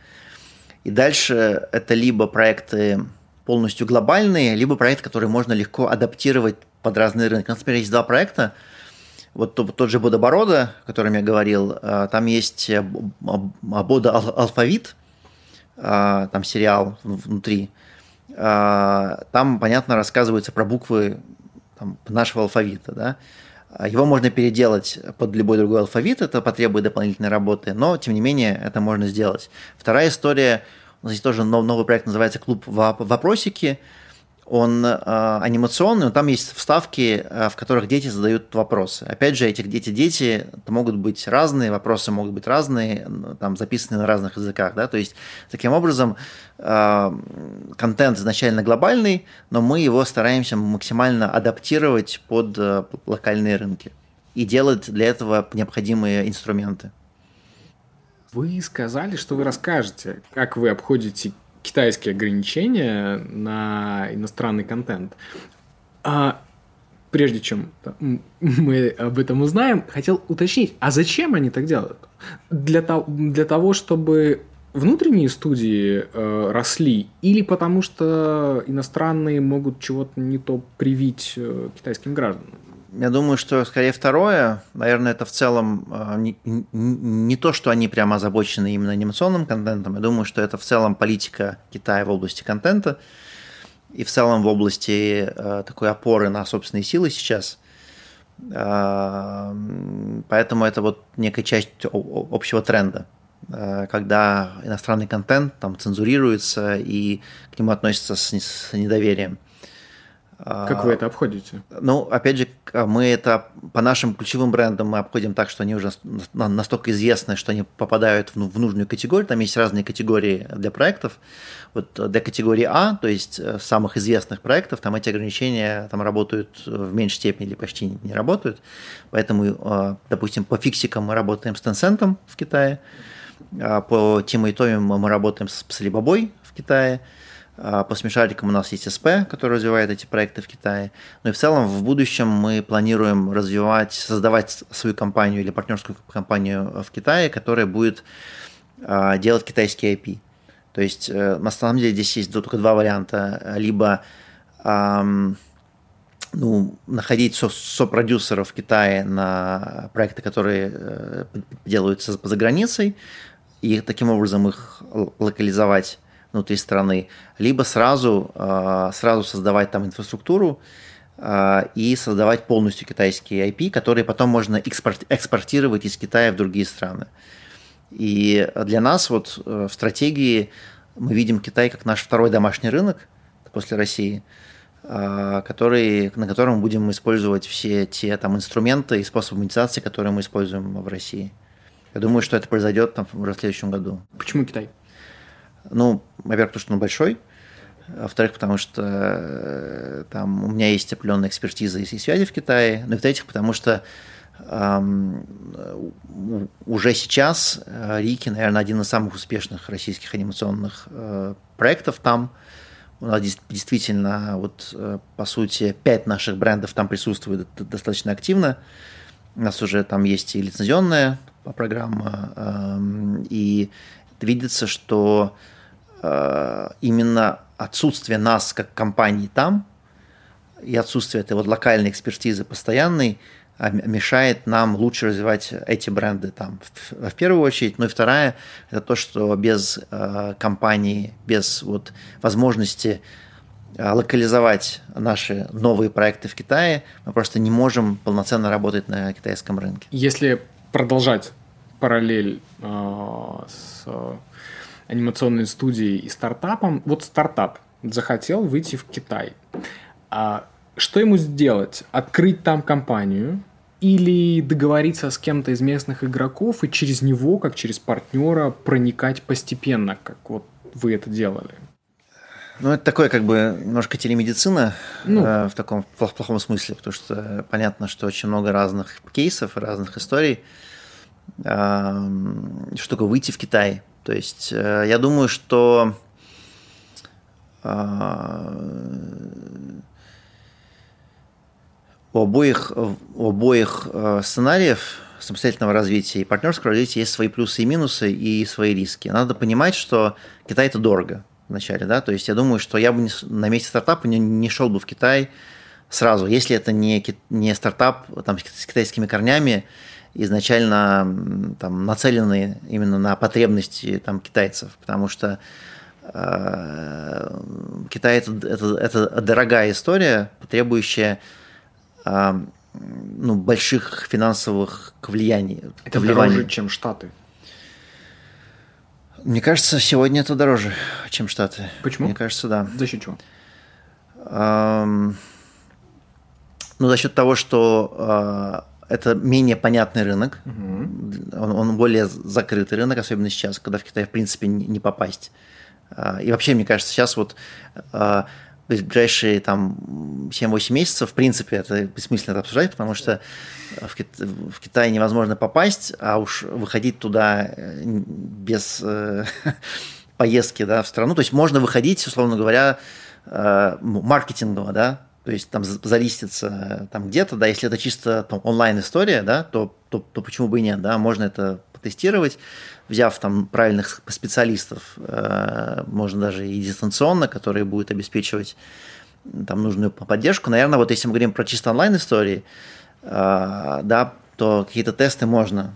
И дальше это либо проекты полностью глобальные, либо проекты, которые можно легко адаптировать под разные рынки. Например, есть два проекта. Вот тот же Бодоборода, о котором я говорил, э, там есть Бода Алфавит, там сериал внутри, а, там, понятно, рассказывается про буквы там, нашего алфавита, да, а его можно переделать под любой другой алфавит, это потребует дополнительной работы, но, тем не менее, это можно сделать. Вторая история, у нас есть тоже новый проект, называется «Клуб вопросики», он э, анимационный, но там есть вставки, э, в которых дети задают вопросы. Опять же, эти дети, дети могут быть разные, вопросы могут быть разные, там записаны на разных языках, да, то есть таким образом э, контент изначально глобальный, но мы его стараемся максимально адаптировать под э, локальные рынки и делать для этого необходимые инструменты.
Вы сказали, что вы расскажете, как вы обходите китайские ограничения на иностранный контент. А прежде чем мы об этом узнаем, хотел уточнить, а зачем они так делают? Для, того, для того, чтобы внутренние студии э, росли, или потому что иностранные могут чего-то не то привить э, китайским гражданам?
Я думаю, что скорее второе. Наверное, это в целом а, не, не то, что они прямо озабочены именно анимационным контентом. Я думаю, что это в целом политика Китая в области контента и в целом в области а, такой опоры на собственные силы сейчас. А, поэтому это вот некая часть общего тренда когда иностранный контент там цензурируется и к нему относятся с недоверием.
Как вы это обходите?
Ну, опять же, мы это по нашим ключевым брендам мы обходим так, что они уже настолько известны, что они попадают в, в нужную категорию. Там есть разные категории для проектов. Вот для категории А, то есть э, самых известных проектов, там эти ограничения там работают в меньшей степени или почти не работают. Поэтому, э, допустим, по фиксикам мы работаем с Tencent в Китае, а по Томи мы работаем с Alibaba в Китае – а, по смешарикам у нас есть СП, который развивает эти проекты в Китае. Ну и в целом в будущем мы планируем развивать, создавать свою компанию или партнерскую компанию в Китае, которая будет а, делать китайский IP. То есть э, на самом деле здесь есть только два варианта. Либо ну, находить со сопродюсеров в Китае на проекты, которые э, делаются за границей, и таким образом их локализовать внутри страны, либо сразу, а, сразу создавать там инфраструктуру а, и создавать полностью китайские IP, которые потом можно экспорт, экспортировать из Китая в другие страны. И для нас вот э, в стратегии мы видим Китай как наш второй домашний рынок после России, а, который, на котором мы будем использовать все те там инструменты и способы монетизации, которые мы используем в России. Я думаю, что это произойдет там, в следующем году.
Почему Китай?
Ну, во-первых, потому что он большой, во-вторых, потому что э, там у меня есть определенная экспертиза и связи в Китае, ну и в-третьих, потому что эм, уже сейчас э, Рики, наверное, один из самых успешных российских анимационных э, проектов там. У нас действительно, вот, э, по сути, пять наших брендов там присутствует достаточно активно. У нас уже там есть и лицензионная программа, э, и видится, что именно отсутствие нас как компании там и отсутствие этой вот локальной экспертизы постоянной а мешает нам лучше развивать эти бренды там в, в первую очередь. Ну и вторая – это то, что без э, компании, без вот возможности э, локализовать наши новые проекты в Китае, мы просто не можем полноценно работать на китайском рынке.
Если продолжать параллель э, с анимационной студией и стартапом, вот стартап захотел выйти в Китай. А что ему сделать? Открыть там компанию, или договориться с кем-то из местных игроков и через него, как через партнера, проникать постепенно, как вот вы это делали?
Ну, это такое как бы немножко телемедицина ну. э, в таком в плохом смысле, потому что понятно, что очень много разных кейсов разных историй. Э, что такое выйти в Китай? То есть э, я думаю, что э, у обоих, у обоих э, сценариев самостоятельного развития и партнерского развития есть свои плюсы и минусы и свои риски. Надо понимать, что Китай это дорого вначале, да, то есть я думаю, что я бы на месте стартапа не, не шел бы в Китай сразу, если это не, не стартап там, с китайскими корнями, изначально там, нацеленные именно на потребности там, китайцев, потому что э, Китай это, это, это дорогая история, требующая а, ну, больших финансовых влияний.
Это дороже, чем Штаты.
Мне кажется, сегодня это дороже, чем Штаты.
Почему?
Мне кажется, да.
За счет чего?
ну, за счет того, что а, это менее понятный рынок, угу. он, он более закрытый рынок, особенно сейчас, когда в Китай, в принципе, не, попасть. А, и вообще, мне кажется, сейчас вот то есть ближайшие там 7-8 месяцев, в принципе, это бессмысленно это обсуждать, потому что в, Кит... в Китай невозможно попасть, а уж выходить туда э, без э, поездки да, в страну. То есть можно выходить, условно говоря, э, маркетингово, да, то есть там залиститься там где-то, да, если это чисто там, онлайн-история, да, то, то, то почему бы и нет, да, можно это потестировать, взяв там правильных специалистов, э, можно даже и дистанционно, которые будут обеспечивать там нужную поддержку. Наверное, вот если мы говорим про чисто онлайн-истории, э, да, то какие-то тесты можно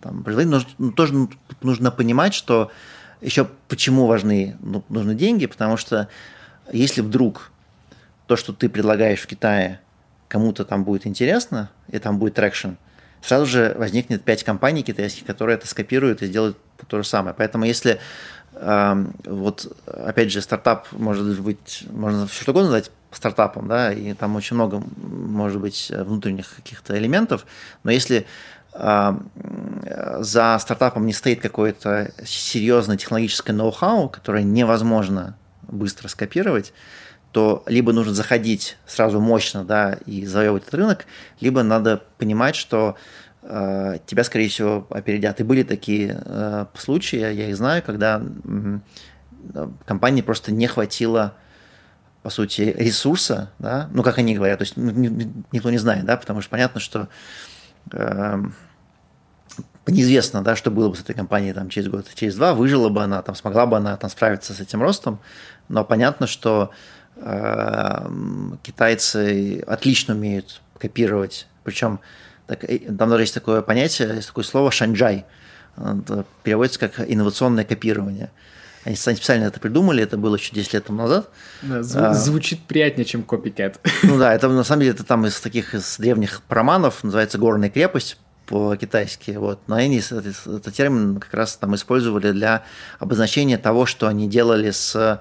там, производить. Но ну, тоже нужно понимать, что еще почему важны ну, нужны деньги, потому что если вдруг то, что ты предлагаешь в Китае, кому-то там будет интересно, и там будет traction, сразу же возникнет 5 компаний китайских, которые это скопируют и сделают то же самое. Поэтому если вот, опять же, стартап может быть, можно все что угодно назвать стартапом, да, и там очень много, может быть, внутренних каких-то элементов, но если за стартапом не стоит какое-то серьезное технологическое ноу-хау, которое невозможно быстро скопировать, то либо нужно заходить сразу мощно, да, и завоевывать этот рынок, либо надо понимать, что э, тебя, скорее всего, опередят. И были такие э, случаи, я их знаю, когда э, компании просто не хватило по сути, ресурса, да, ну, как они говорят, то есть ну, никто не знает, да, потому что понятно, что э, неизвестно, да, что было бы с этой компанией там через год, через два, выжила бы она, там, смогла бы она там справиться с этим ростом, но понятно, что китайцы отлично умеют копировать, причем так, там даже есть такое понятие, есть такое слово «шанджай», это переводится как инновационное копирование. Они специально это придумали, это было еще 10 лет тому назад.
Да, зв- а, звучит приятнее, чем копикет.
Ну да, это на самом деле это там из таких из древних романов, называется «Горная крепость», по-китайски. Вот. Но они этот, термин как раз там использовали для обозначения того, что они делали с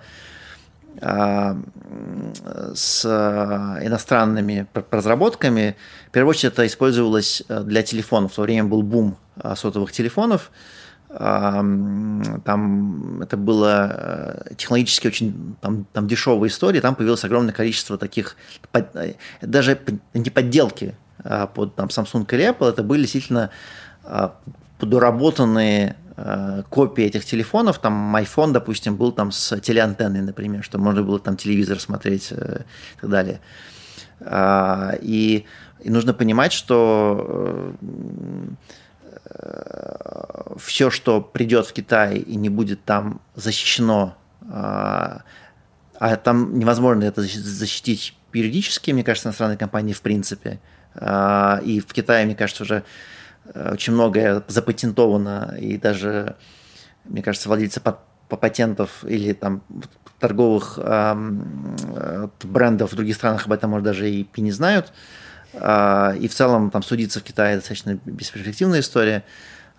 с иностранными разработками. В первую очередь это использовалось э, для телефонов. В то время был бум э, сотовых телефонов. Там это было э, технологически очень там, там дешевая история, там появилось огромное количество таких, даже не подделки а под там, Samsung или Apple, это были действительно а, доработанные Э, копии этих телефонов, там iPhone, допустим, был там с телеантенной, например, что можно было там телевизор смотреть э, и так далее. А, и, и нужно понимать, что э, все, что придет в Китай и не будет там защищено, а, а там невозможно это защитить юридически, мне кажется, иностранные компании в принципе. А, и в Китае, мне кажется, уже э, очень многое запатентовано, и даже, мне кажется, владельцы по патентов или там торговых э, брендов в других странах об этом, может, даже и, и не знают. Э, и в целом там судиться в Китае достаточно бесперспективная история.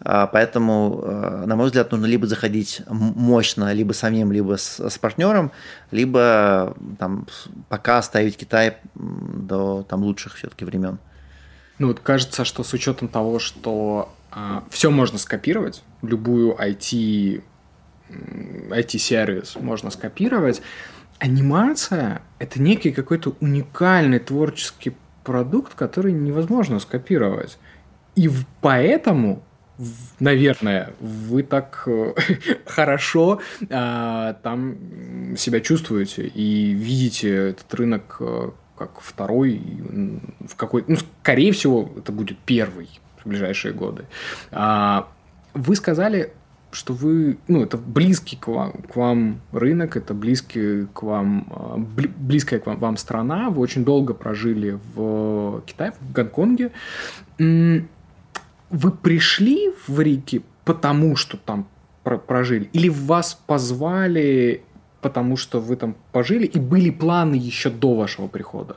Э, поэтому, э, на мой взгляд, нужно либо заходить мощно, либо самим, либо с, с партнером, либо там пока оставить Китай до там лучших все-таки времен.
Ну вот кажется, что с учетом того, что э, все можно скопировать, любую IT IT-сервис можно скопировать. Анимация – это некий какой-то уникальный творческий продукт, который невозможно скопировать. И поэтому наверное, вы так э, хорошо а, там себя чувствуете и видите этот рынок э, как второй, в какой, ну, скорее всего, это будет первый в ближайшие годы. А, вы сказали что вы, ну, это близкий к вам, к вам рынок, это близкий к вам, а, близкая к вам, вам страна, вы очень долго прожили в Китае, в Гонконге. Вы пришли в Рики потому, что там прожили, или вас позвали, потому что вы там пожили, и были планы еще до вашего прихода?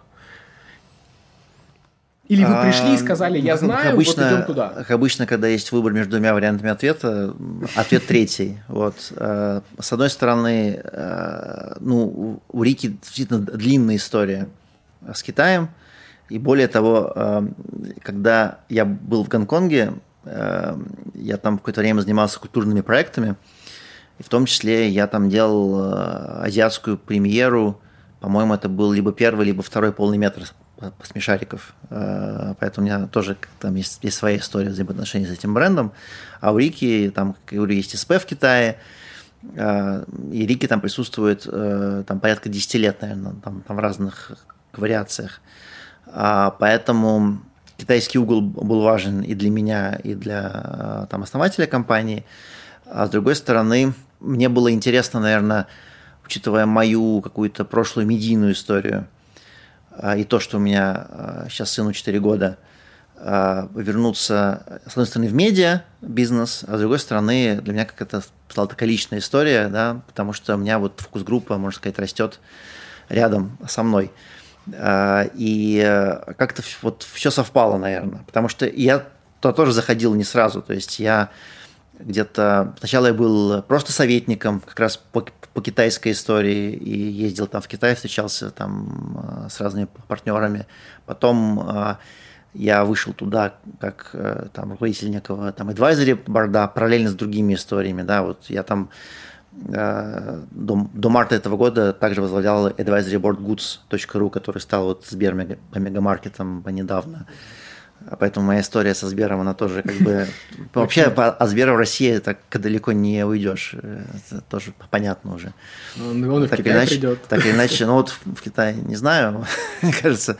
Или вы пришли и сказали, я знаю, обычно, вот идем туда?
Обычно, когда есть выбор между двумя вариантами ответа, ответ третий. Вот. Э, с одной стороны, э, ну, у Рики действительно длинная история с Китаем. И более того, э, когда я был в Гонконге, я там какое-то время занимался культурными проектами, и в том числе я там делал азиатскую премьеру, по-моему, это был либо первый, либо второй полный метр смешариков. Э, поэтому у меня тоже там есть, есть своя история взаимоотношений с этим брендом. А у Рики, там, как я говорю, есть СП в Китае, э, и Рики там присутствует э, там порядка 10 лет, наверное, там, там в разных вариациях. А, поэтому китайский угол был важен и для меня, и для там, основателя компании. А с другой стороны, мне было интересно, наверное, учитывая мою какую-то прошлую медийную историю, а, и то, что у меня сейчас а, сыну 4 года, а, вернуться, с одной стороны, в медиа бизнес, а с другой стороны, для меня как это стала такая личная история, да, потому что у меня вот фокус-группа, можно сказать, растет рядом со мной. И э, как-то вот все совпало, наверное, потому что я туда тоже заходил не сразу, то есть я где-то сначала я был просто советником как раз по, по китайской истории и ездил там в Китай, встречался там э, с разными партнерами. Потом э, я вышел туда как э, там руководитель некого там advisory борда параллельно с другими историями, да, вот я там до, до марта этого года также возглавлял advisory board goods.ru, который стал вот Сбер мегамаркетом недавно. Поэтому моя история со Сбером, она тоже как бы... Вообще от Сбера в России так далеко не уйдешь. Это тоже понятно уже.
Он, он и в так Китай иначе, придет.
Так или иначе, ну вот в Китае, не знаю, мне кажется,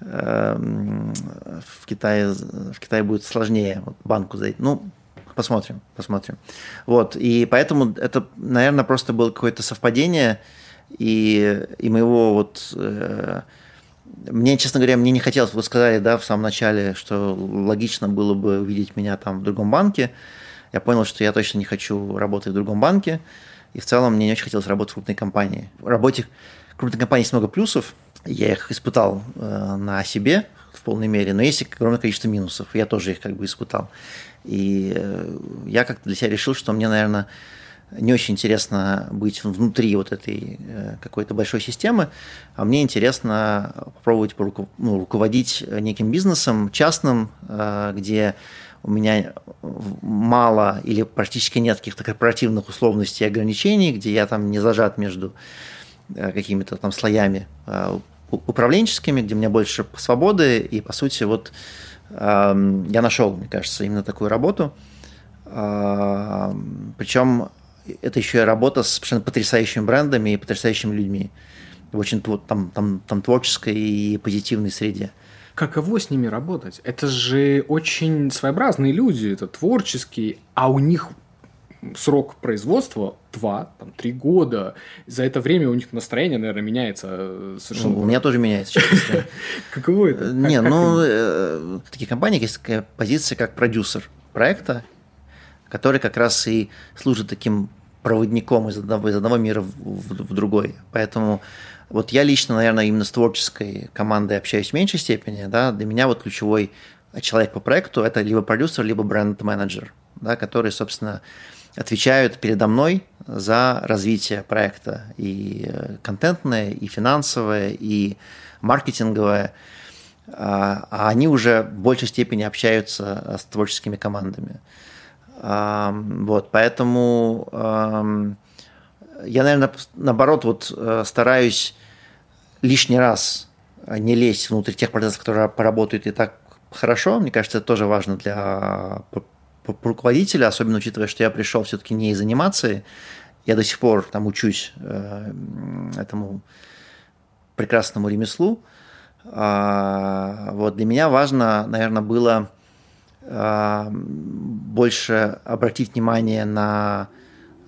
эм, в Китае, в Китае будет сложнее банку зайти. Ну, посмотрим, посмотрим. Вот, и поэтому это, наверное, просто было какое-то совпадение, и, и моего вот э, мне, честно говоря, мне не хотелось, вы сказали, да, в самом начале, что логично было бы увидеть меня там в другом банке. Я понял, что я точно не хочу работать в другом банке, и в целом мне не очень хотелось работать в крупной компании. В работе крупной компании есть много плюсов, я их испытал э, на себе в полной мере, но есть огромное количество минусов, я тоже их как бы испытал. И э, я как-то для себя решил, что мне, наверное, не очень интересно быть внутри вот этой э, какой-то большой системы, а мне интересно попробовать ну, руководить неким бизнесом частным, э, где у меня мало или практически нет каких-то корпоративных условностей и ограничений, где я там не зажат между э, какими-то там слоями управленческими, где мне больше свободы, и, по сути, вот эм, я нашел, мне кажется, именно такую работу. Причем это еще и работа с совершенно потрясающими брендами и потрясающими людьми в очень там, там, там творческой и позитивной среде.
Каково с ними работать? Это же очень своеобразные люди, это творческие, а у них срок производства два, там, три года. За это время у них настроение, наверное, меняется э, совершенно.
Ну, у меня тоже меняется, честно.
Каково это?
Не, ну, э, в таких компаниях есть такая позиция, как продюсер проекта, который как раз и служит таким проводником из одного, из одного мира в, в, в другой. Поэтому вот я лично, наверное, именно с творческой командой общаюсь в меньшей степени. Да? Для меня вот ключевой человек по проекту – это либо продюсер, либо бренд-менеджер, да, которые, собственно, отвечают передо мной за развитие проекта и э, контентное, и финансовое, и маркетинговое. А, а они уже в большей степени общаются с творческими командами. Вот, поэтому я, наверное, наоборот, вот э, стараюсь лишний раз не лезть внутрь тех процессов, которые поработают и так хорошо. Мне кажется, это тоже важно для руководителя, особенно учитывая, что я пришел все-таки не из анимации. Я до сих пор там учусь э, этому прекрасному ремеслу. А, вот для меня важно, наверное, было больше обратить внимание на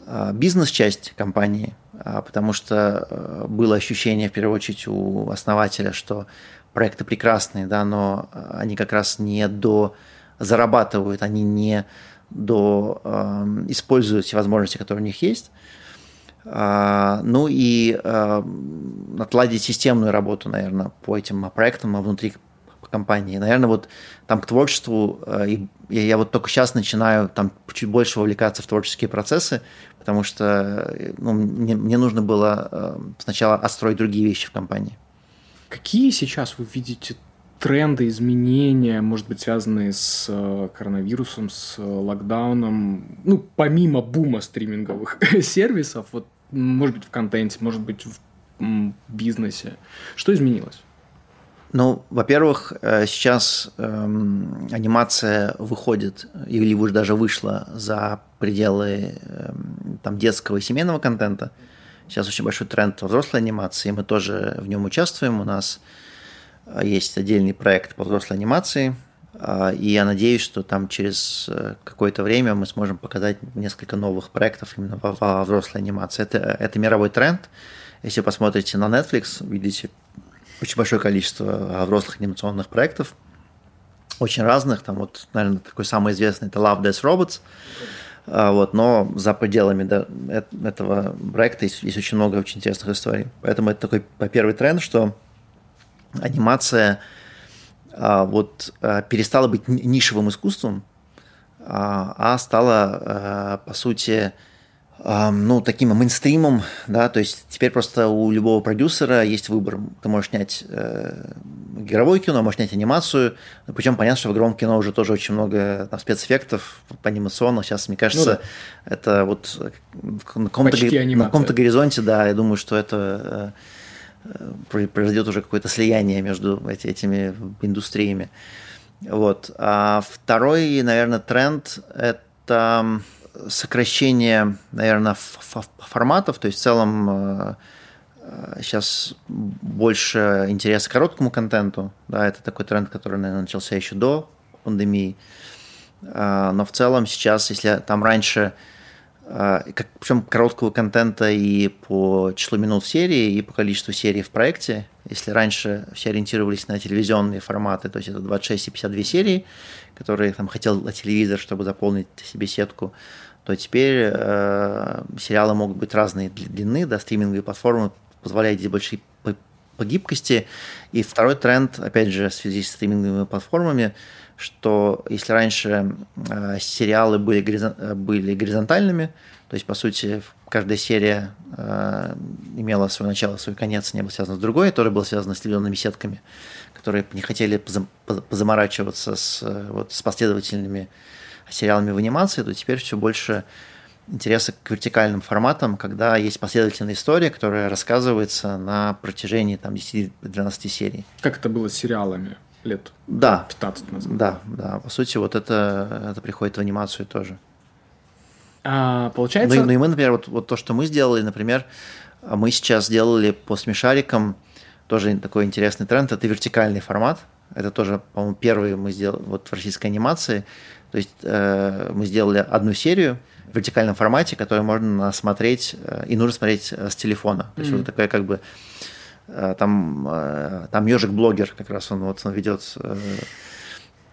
а, бизнес-часть компании, а, потому что э, было ощущение, в первую очередь, у основателя, что проекты прекрасные, да, но они как раз не до зарабатывают, они не до используют все возможности, которые у них есть. А, ну и отладить системную работу, наверное, по этим проектам внутри компании. Наверное, вот там к творчеству, э, и я вот только сейчас начинаю там чуть больше вовлекаться в творческие процессы, потому что ну, мне, мне нужно было э, сначала отстроить другие вещи в компании.
Какие сейчас вы видите тренды, изменения, может быть, связанные с э, коронавирусом, с локдауном, ну, помимо бума стриминговых сервисов, вот, может быть, в контенте, может быть, в бизнесе. Что изменилось?
Ну, во-первых, э, сейчас эм, анимация выходит, или уже даже вышла за пределы эм, там, детского и семейного контента. Сейчас очень большой тренд взрослой анимации, мы тоже в нем участвуем. У нас э, есть отдельный проект по взрослой анимации, э, и я надеюсь, что там через какое-то время мы сможем показать несколько новых проектов именно во, во взрослой анимации. Это, это мировой тренд. Если посмотрите на Netflix, видите очень большое количество а, взрослых анимационных проектов, очень разных. Там вот, наверное, такой самый известный это Love Death Robots. А, вот, но за пределами да, этого проекта есть, есть очень много очень интересных историй. Поэтому это такой первый тренд, что анимация а, вот перестала быть нишевым искусством, а стала, по сути, ну, таким мейнстримом, да, то есть теперь просто у любого продюсера есть выбор. Ты можешь снять э, игровое кино, можешь снять анимацию, причем понятно, что в игровом кино уже тоже очень много там, спецэффектов анимационных. Сейчас, мне кажется, ну, да. это вот на каком-то, на каком-то горизонте, да, я думаю, что это э, произойдет уже какое-то слияние между эти, этими индустриями. Вот. А второй, наверное, тренд – это сокращение, наверное, форматов, то есть в целом сейчас э, больше интереса к короткому контенту, да, это такой тренд, который, наверное, начался еще до пандемии, э, но в целом сейчас, если там раньше э, как, причем короткого контента и по числу минут серии, и по количеству серий в проекте. Если раньше все ориентировались на телевизионные форматы, то есть это 26 и 52 серии, которые там хотел телевизор, чтобы заполнить себе сетку, то теперь э, сериалы могут быть разной длины, да, стриминговые платформы позволяют здесь большие по, по гибкости. И второй тренд, опять же, в связи с стриминговыми платформами, что если раньше э, сериалы были, горизон, были горизонтальными, то есть, по сути, каждая серия э, имела свое начало, свой конец, не было связано с другой, тоже было связано с телевизионными сетками, которые не хотели позаморачиваться с, вот, с последовательными сериалами в анимации, то теперь все больше интереса к вертикальным форматам, когда есть последовательная история, которая рассказывается на протяжении там, 10-12 серий.
Как это было с сериалами лет
да,
15 назад?
Да, да. По сути, вот это, это приходит в анимацию тоже.
А, получается...
Ну и, ну и мы, например, вот, вот то, что мы сделали, например, мы сейчас сделали по смешарикам тоже такой интересный тренд, это вертикальный формат. Это тоже, по-моему, первый мы сделали вот в российской анимации. То есть э, мы сделали одну серию в вертикальном формате, которую можно смотреть э, и нужно смотреть э, с телефона. То есть mm-hmm. вот такая как бы э, там, э, там ежик-блогер как раз он вот он ведет э,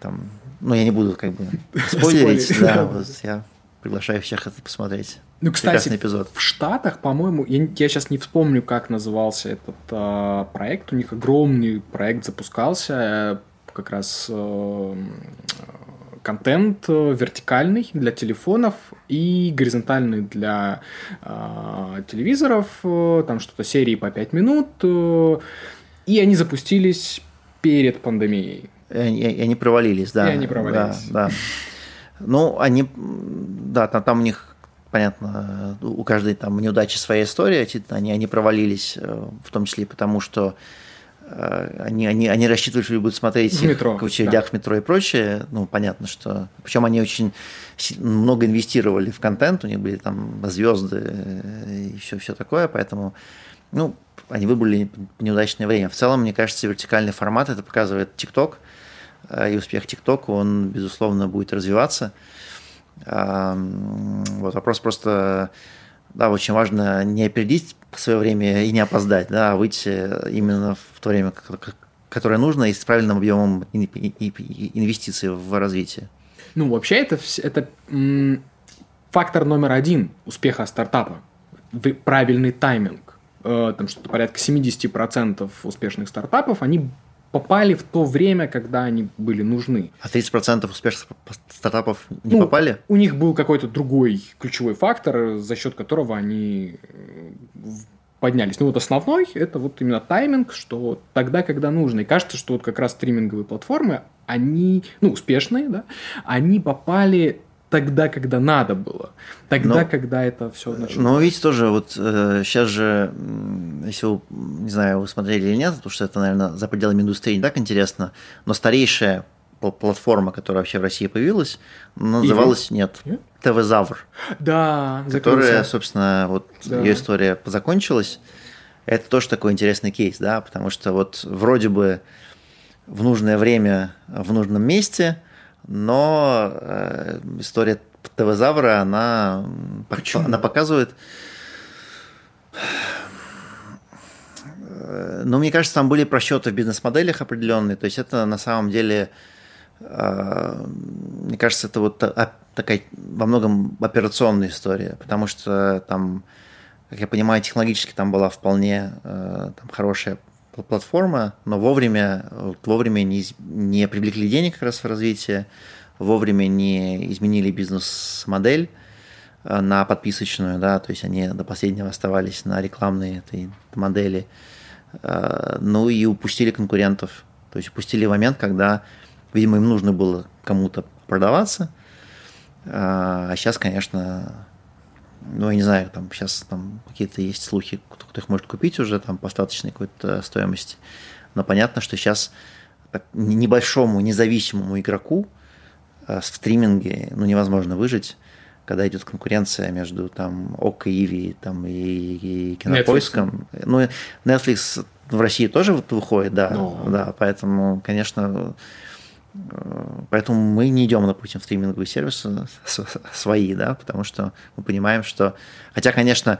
там, ну я не буду как бы спойлерить, да, вот я приглашаю всех это посмотреть.
Ну, кстати, эпизод. в Штатах, по-моему, я, я сейчас не вспомню, как назывался этот э, проект. У них огромный проект запускался, э, как раз э, контент э, вертикальный для телефонов и горизонтальный для э, телевизоров. Э, там что-то серии по 5 минут. Э, и они запустились перед пандемией.
И они, и они провалились, да.
И они провалились.
Да, да. Ну, они, да, там, там у них понятно, у каждой там неудачи своя история, они, они провалились, э, в том числе и потому, что они, они, они рассчитывали, что будут смотреть в метро, в очередях да. в метро и прочее. Ну, понятно, что... Причем они очень много инвестировали в контент, у них были там звезды э, и все, все такое, поэтому, ну, они выбрали неудачное время. В целом, мне кажется, вертикальный формат, это показывает TikTok, и успех TikTok, он, безусловно, будет развиваться. Вот вопрос просто, да, очень важно не опередить в свое время и не опоздать, да, а выйти именно в то время, которое нужно, и с правильным объемом инвестиций в развитие.
Ну, вообще это, это фактор номер один успеха стартапа. Правильный тайминг. Э, там что-то порядка 70% успешных стартапов, они попали в то время, когда они были нужны.
А 30% успешных стартапов не ну, попали?
У них был какой-то другой ключевой фактор, за счет которого они э, поднялись. Ну вот основной это вот именно тайминг, что тогда, когда нужно. И кажется, что вот как раз стриминговые платформы, они, ну, успешные, да, они попали тогда, когда надо было, тогда, но, когда это все началось.
Но видите, тоже вот э, сейчас же, если вы, не знаю, вы смотрели или нет, потому что это, наверное, за пределами индустрии не так интересно, но старейшая платформа, которая вообще в России появилась, называлась, Игры? нет, ТВ-Завр.
Да,
Которая, закрылся. собственно, вот да. ее история закончилась. Это тоже такой интересный кейс, да, потому что вот вроде бы в нужное время, в нужном месте – но э, история ТВ-завра, она, Почему? она показывает... Э, ну, мне кажется, там были просчеты в бизнес-моделях определенные. То есть это на самом деле, э, мне кажется, это вот такая во многом операционная история, потому что там, как я понимаю, технологически там была вполне э, там, хорошая платформа, но вовремя, вовремя не, не привлекли денег как раз в развитие, вовремя не изменили бизнес-модель э, на подписочную, да, то есть они до последнего оставались на рекламной этой модели, э, ну и упустили конкурентов, то есть упустили момент, когда, видимо, им нужно было кому-то продаваться, э, а сейчас, конечно, ну, я не знаю, там сейчас там какие-то есть слухи, кто, кто их может купить уже там по остаточной какой-то стоимости. Но понятно, что сейчас небольшому независимому игроку э, в стриминге ну, невозможно выжить, когда идет конкуренция между там ОК, Иви там, и, и кинопоиском. Netflix. Ну, Netflix в России тоже вот выходит, да, Но... да, поэтому, конечно, Поэтому мы не идем, допустим, в стриминговые сервисы свои, да, потому что мы понимаем, что... Хотя, конечно,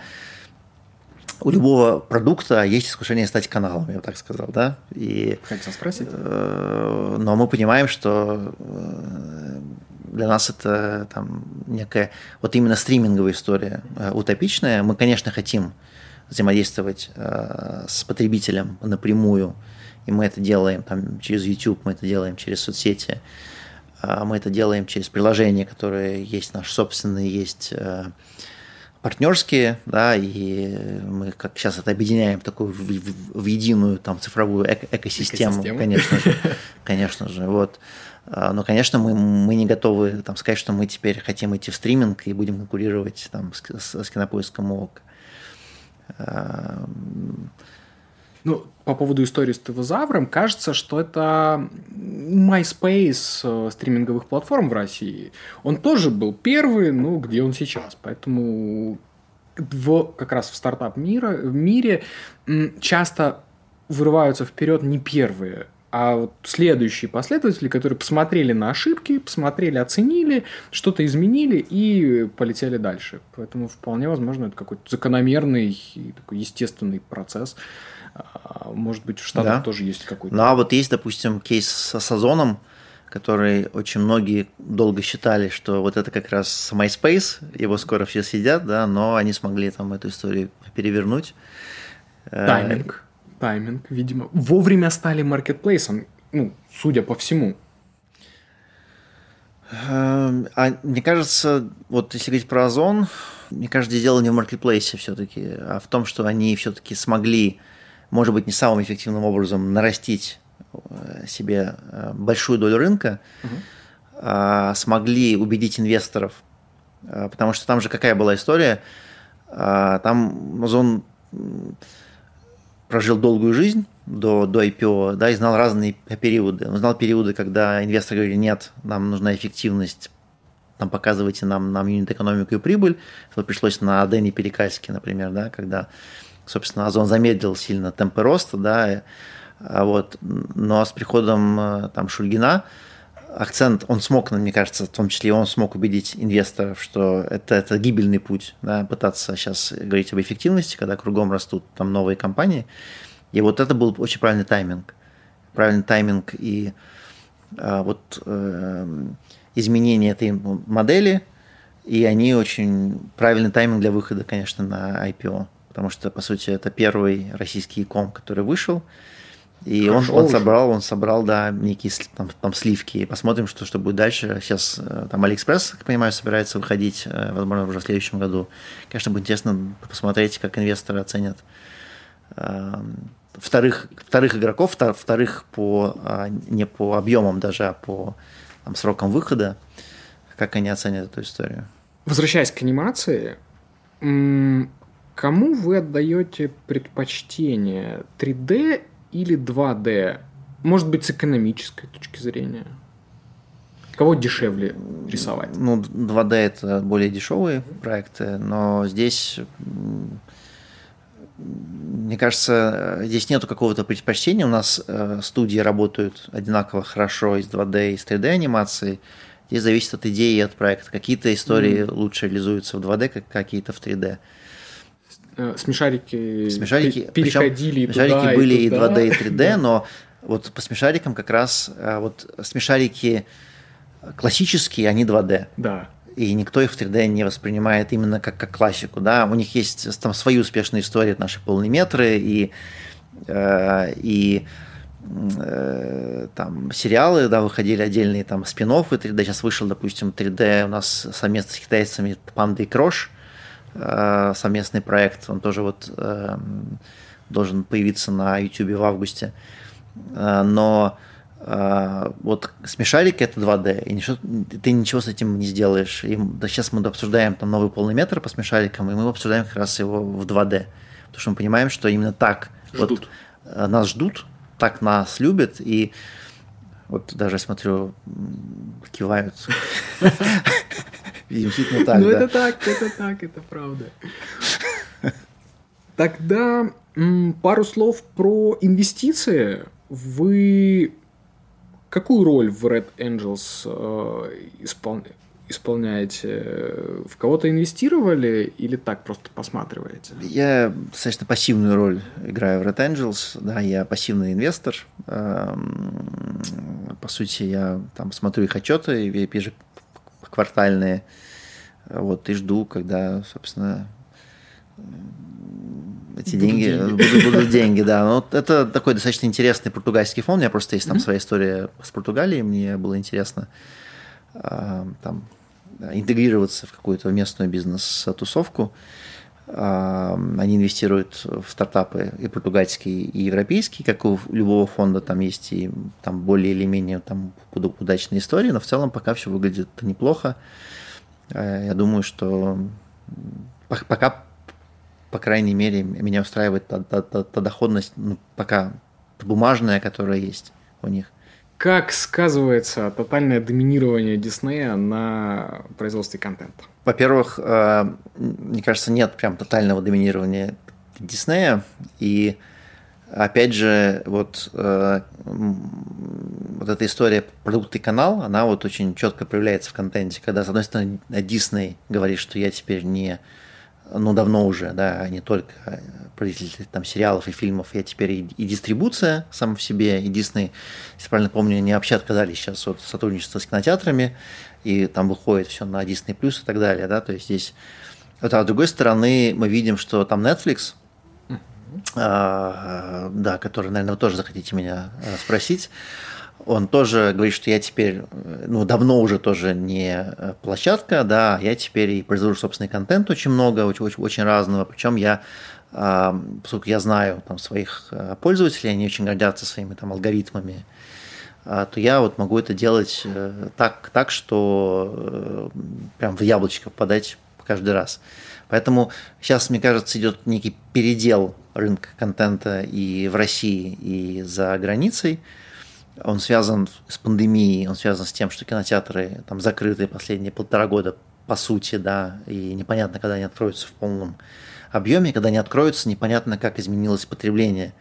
у любого продукта есть искушение стать каналом, я бы так сказал, да. И,
Хотел спросить.
Э, но мы понимаем, что э, для нас это там некая вот именно стриминговая история э, утопичная. Мы, конечно, хотим взаимодействовать с потребителем напрямую, и мы это делаем там, через YouTube, мы это делаем через соцсети, а, мы это делаем через приложения, которые есть наши собственные, есть э, партнерские, да, и мы как сейчас это объединяем в такую в, в, в единую там цифровую эко экосистему, экосистему, конечно же, конечно же, вот. А, но, конечно, мы, мы не готовы там, сказать, что мы теперь хотим идти в стриминг и будем конкурировать там, с, с, с кинопоиском ОК.
Ну, по поводу истории с ТВ-завром, кажется, что это MySpace э, стриминговых платформ в России. Он тоже был первый, ну, где он сейчас. Поэтому в, как раз в стартап мира, в мире часто вырываются вперед не первые а вот следующие последователи, которые посмотрели на ошибки, посмотрели, оценили, что-то изменили и полетели дальше. Поэтому вполне возможно это какой-то закономерный и такой естественный процесс. А, может быть, в Штатах да. тоже есть какой-то.
Ну а вот есть, допустим, кейс с Озоном, который очень многие долго считали, что вот это как раз MySpace, его скоро все сидят, да, но они смогли там эту историю перевернуть.
Э, Тайминг. Тайминг, видимо. Вовремя стали маркетплейсом, ну, судя по всему.
Эм, а мне кажется, вот если говорить про Озон, мне кажется, дело не в маркетплейсе все-таки, а в том, что они все-таки смогли, может быть, не самым эффективным образом нарастить Э, себе э, большую долю рынка, угу. смогли убедить инвесторов, потому что там же какая была история, там Amazon прожил долгую жизнь до, до IPO, да, и знал разные периоды. Он знал периоды, когда инвесторы говорили, нет, нам нужна эффективность, там показывайте нам, нам юнит-экономику и прибыль. Это пришлось на Дэне Перекальске, например, да, когда, собственно, Озон замедлил сильно темпы роста, да, а вот. Но с приходом э, там, Шульгина акцент, он смог, мне кажется, в том числе он смог убедить инвесторов, что это, это гибельный путь, да, пытаться сейчас говорить об эффективности, когда кругом растут там новые компании. И вот это был очень правильный тайминг. Правильный тайминг и а, вот э, изменение этой модели, и они очень правильный тайминг для выхода, конечно, на IPO. Потому что, по сути, это первый российский e-com, который вышел. И он, он собрал, он собрал, да, некие там, там сливки. Посмотрим, что, что будет дальше. Сейчас э, там Алиэкспресс, как понимаю, собирается выходить, э, возможно, уже в следующем году. Конечно, будет интересно посмотреть, как инвесторы оценят эм, вторых, вторых игроков, вторых по, а, не по объемам даже, а по там, срокам выхода, как они оценят эту историю.
Возвращаясь к анимации, кому вы отдаете предпочтение 3D или 2D? Может быть, с экономической точки зрения. Кого дешевле рисовать?
Ну, 2D это более дешевые проекты, но здесь, мне кажется, здесь нету какого-то предпочтения. У нас э, студии работают одинаково хорошо из 2D и с 3D анимацией. Здесь зависит от идеи и от проекта. Какие-то истории mm-hmm. лучше реализуются в 2D, как какие-то в 3D.
Э, смешарики,
смешарики
переходили
причем, туда смешарики были и, туда. и 2D, и 3D, но вот по смешарикам как раз э, вот смешарики классические, они 2D.
Да.
И никто их в 3D не воспринимает именно как, как классику. Да? У них есть там свои успешные истории, наши полные метры и, э, и э, там сериалы, да, выходили отдельные там спин 3D. Сейчас вышел, допустим, 3D у нас совместно с китайцами Панда и Крош. Э, совместный проект. Он тоже вот э, должен появиться на YouTube в августе. Э, но вот смешарики это 2D, и ничего, ты ничего с этим не сделаешь. И да, сейчас мы обсуждаем там новый полный метр по смешарикам, и мы обсуждаем как раз его в 2D. Потому что мы понимаем, что именно так ждут. Вот, нас ждут, так нас любят, и вот даже смотрю, кивают.
Действительно так, Ну, это так, это так, это правда. Тогда пару слов про инвестиции. Вы какую роль в Red Angels э, испол... исполняете? В кого-то инвестировали или так просто посматриваете?
Я достаточно пассивную роль играю в Red Angels. Да, я пассивный инвестор. Эм, по сути, я там смотрю их отчеты, вижу квартальные. Вот, и жду, когда, собственно, эти будут деньги, деньги. Будут, будут деньги, да. Но это такой достаточно интересный португальский фонд. У меня просто есть там mm-hmm. своя история с Португалией. Мне было интересно а, там интегрироваться в какую-то местную бизнес-тусовку. А, они инвестируют в стартапы и португальские, и европейские, как у любого фонда, там есть и там более или менее там удачные истории, но в целом пока все выглядит неплохо. Э, я думаю, что пока, по крайней мере, меня устраивает та, та, та, та доходность, ну, пока бумажная, которая есть у них.
Как сказывается тотальное доминирование Диснея на производстве контента?
Во-первых, э, мне кажется, нет прям тотального доминирования Диснея, и опять же, вот, э, вот эта история продукт и канал, она вот очень четко проявляется в контенте, когда, с одной стороны, Дисней говорит, что я теперь не, ну, давно уже, да, а не только производитель там сериалов и фильмов, я теперь и, и дистрибуция сам в себе, и Дисней, если правильно помню, не вообще отказались сейчас от сотрудничества с кинотеатрами, и там выходит все на Disney Plus и так далее, да, то есть здесь... А с другой стороны, мы видим, что там Netflix, да, который, наверное, вы тоже захотите меня э, спросить. Он тоже говорит, что я теперь, ну, давно уже тоже не э, площадка, да, я теперь и произвожу собственный контент очень много, очень, очень, очень разного, причем я а, поскольку я знаю там, своих э, пользователей, они очень гордятся своими там, алгоритмами, а, то я вот могу это делать так, так что прям в яблочко попадать каждый раз. Поэтому сейчас, мне кажется, идет некий передел рынка контента и в России, и за границей. Он связан с пандемией, он связан с тем, что кинотеатры там закрыты последние полтора года, по сути, да, и непонятно, когда они откроются в полном объеме. Когда они откроются, непонятно, как изменилось потребление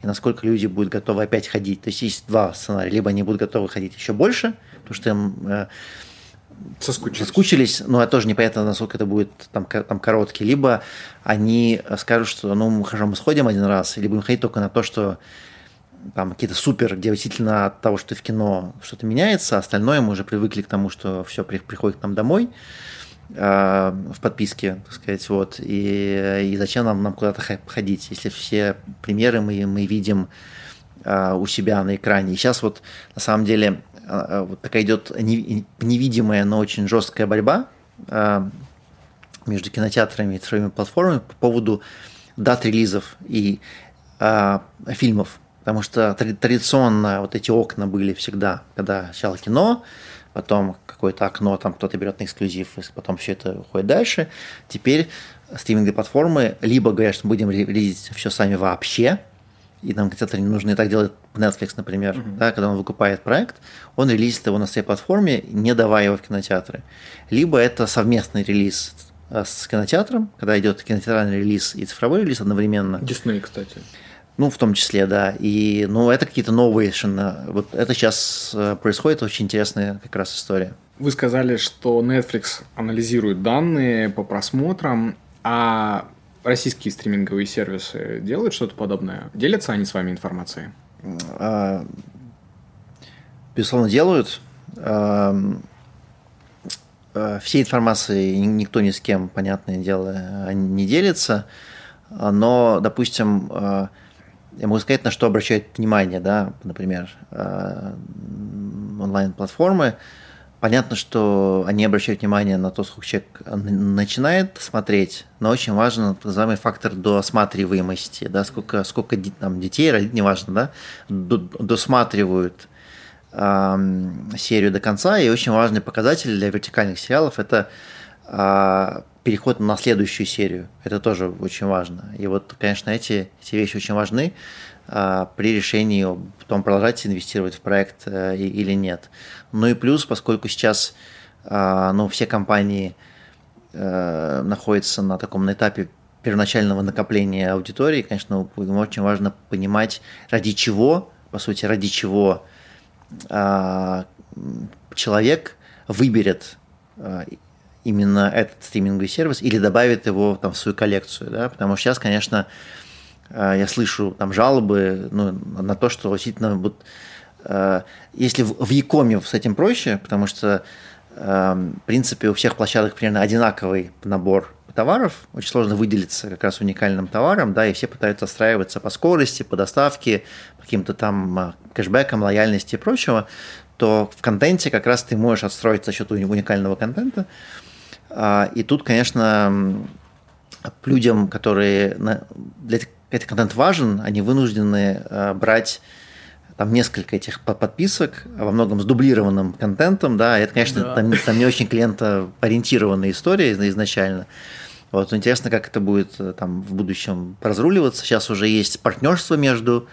и насколько люди будут готовы опять ходить. То есть есть два сценария. Либо они будут готовы ходить еще больше, потому что им э, соскучились. соскучились, но тоже непонятно, насколько это будет там, там короткий. Либо они скажут, что ну, мы, хорошо, мы сходим один раз, или будем ходить только на то, что там какие-то супер, где действительно от того, что в кино что-то меняется, а остальное мы уже привыкли к тому, что все приходит к нам домой э, в подписке, так сказать, вот, и, и зачем нам, нам куда-то ходить, если все примеры мы, мы видим э, у себя на экране. И сейчас вот на самом деле а, а, вот такая идет невидимая, но очень жесткая борьба а, между кинотеатрами и цифровыми платформами по поводу дат релизов и фильмов. Потому что традиционно вот эти окна были всегда, когда сначала кино, потом какое-то окно, там кто-то берет на эксклюзив, потом все это уходит дальше. Теперь стриминговые платформы либо говорят, что будем релизить все сами вообще, и нам где-то не нужно. И так делает Netflix, например, uh-huh. да, когда он выкупает проект, он релизит его на своей платформе, не давая его в кинотеатры. Либо это совместный релиз э, с кинотеатром, когда идет кинотеатральный релиз и цифровой релиз одновременно.
Дисней, кстати.
Ну, в том числе, да. И, ну, это какие-то новые совершенно... Вот это сейчас э, происходит, очень интересная как раз история.
Вы сказали, что Netflix анализирует данные по просмотрам, а российские стриминговые сервисы делают что-то подобное? Делятся они с вами информацией? А,
безусловно, делают. А, а, Всей информацией никто ни с кем, понятное дело, не делится. Но, допустим, я могу сказать, на что обращают внимание, да, например, онлайн-платформы – Понятно, что они обращают внимание на то, сколько человек начинает смотреть, но очень важен тот называемый фактор досматриваемости, да, сколько, сколько там, детей, родителей, неважно, да, досматривают э, серию до конца, и очень важный показатель для вертикальных сериалов – это э, переход на следующую серию. Это тоже очень важно. И вот, конечно, эти, эти вещи очень важны. А, при решении потом продолжать инвестировать в проект э, или нет. Ну и плюс, поскольку сейчас а, ну, все компании э, находятся на таком на этапе первоначального накопления аудитории, конечно, очень важно понимать, ради чего, по сути, ради чего а, человек выберет именно этот стриминговый сервис или добавит его там, в свою коллекцию, да, потому что сейчас, конечно, я слышу там жалобы ну, на то, что действительно вот, э, если в Якоме с этим проще, потому что э, в принципе у всех площадок примерно одинаковый набор товаров, очень сложно выделиться как раз уникальным товаром, да, и все пытаются отстраиваться по скорости, по доставке, по каким-то там кэшбэкам, лояльности и прочего, то в контенте как раз ты можешь отстроить за счет уникального контента. И тут, конечно, людям, которые для этот контент важен, они вынуждены э, брать там несколько этих подписок, во многом с дублированным контентом, да, это, конечно, да. Там, там не очень клиентоориентированная история изначально. Вот, интересно, как это будет э, там в будущем разруливаться. Сейчас уже есть партнерство между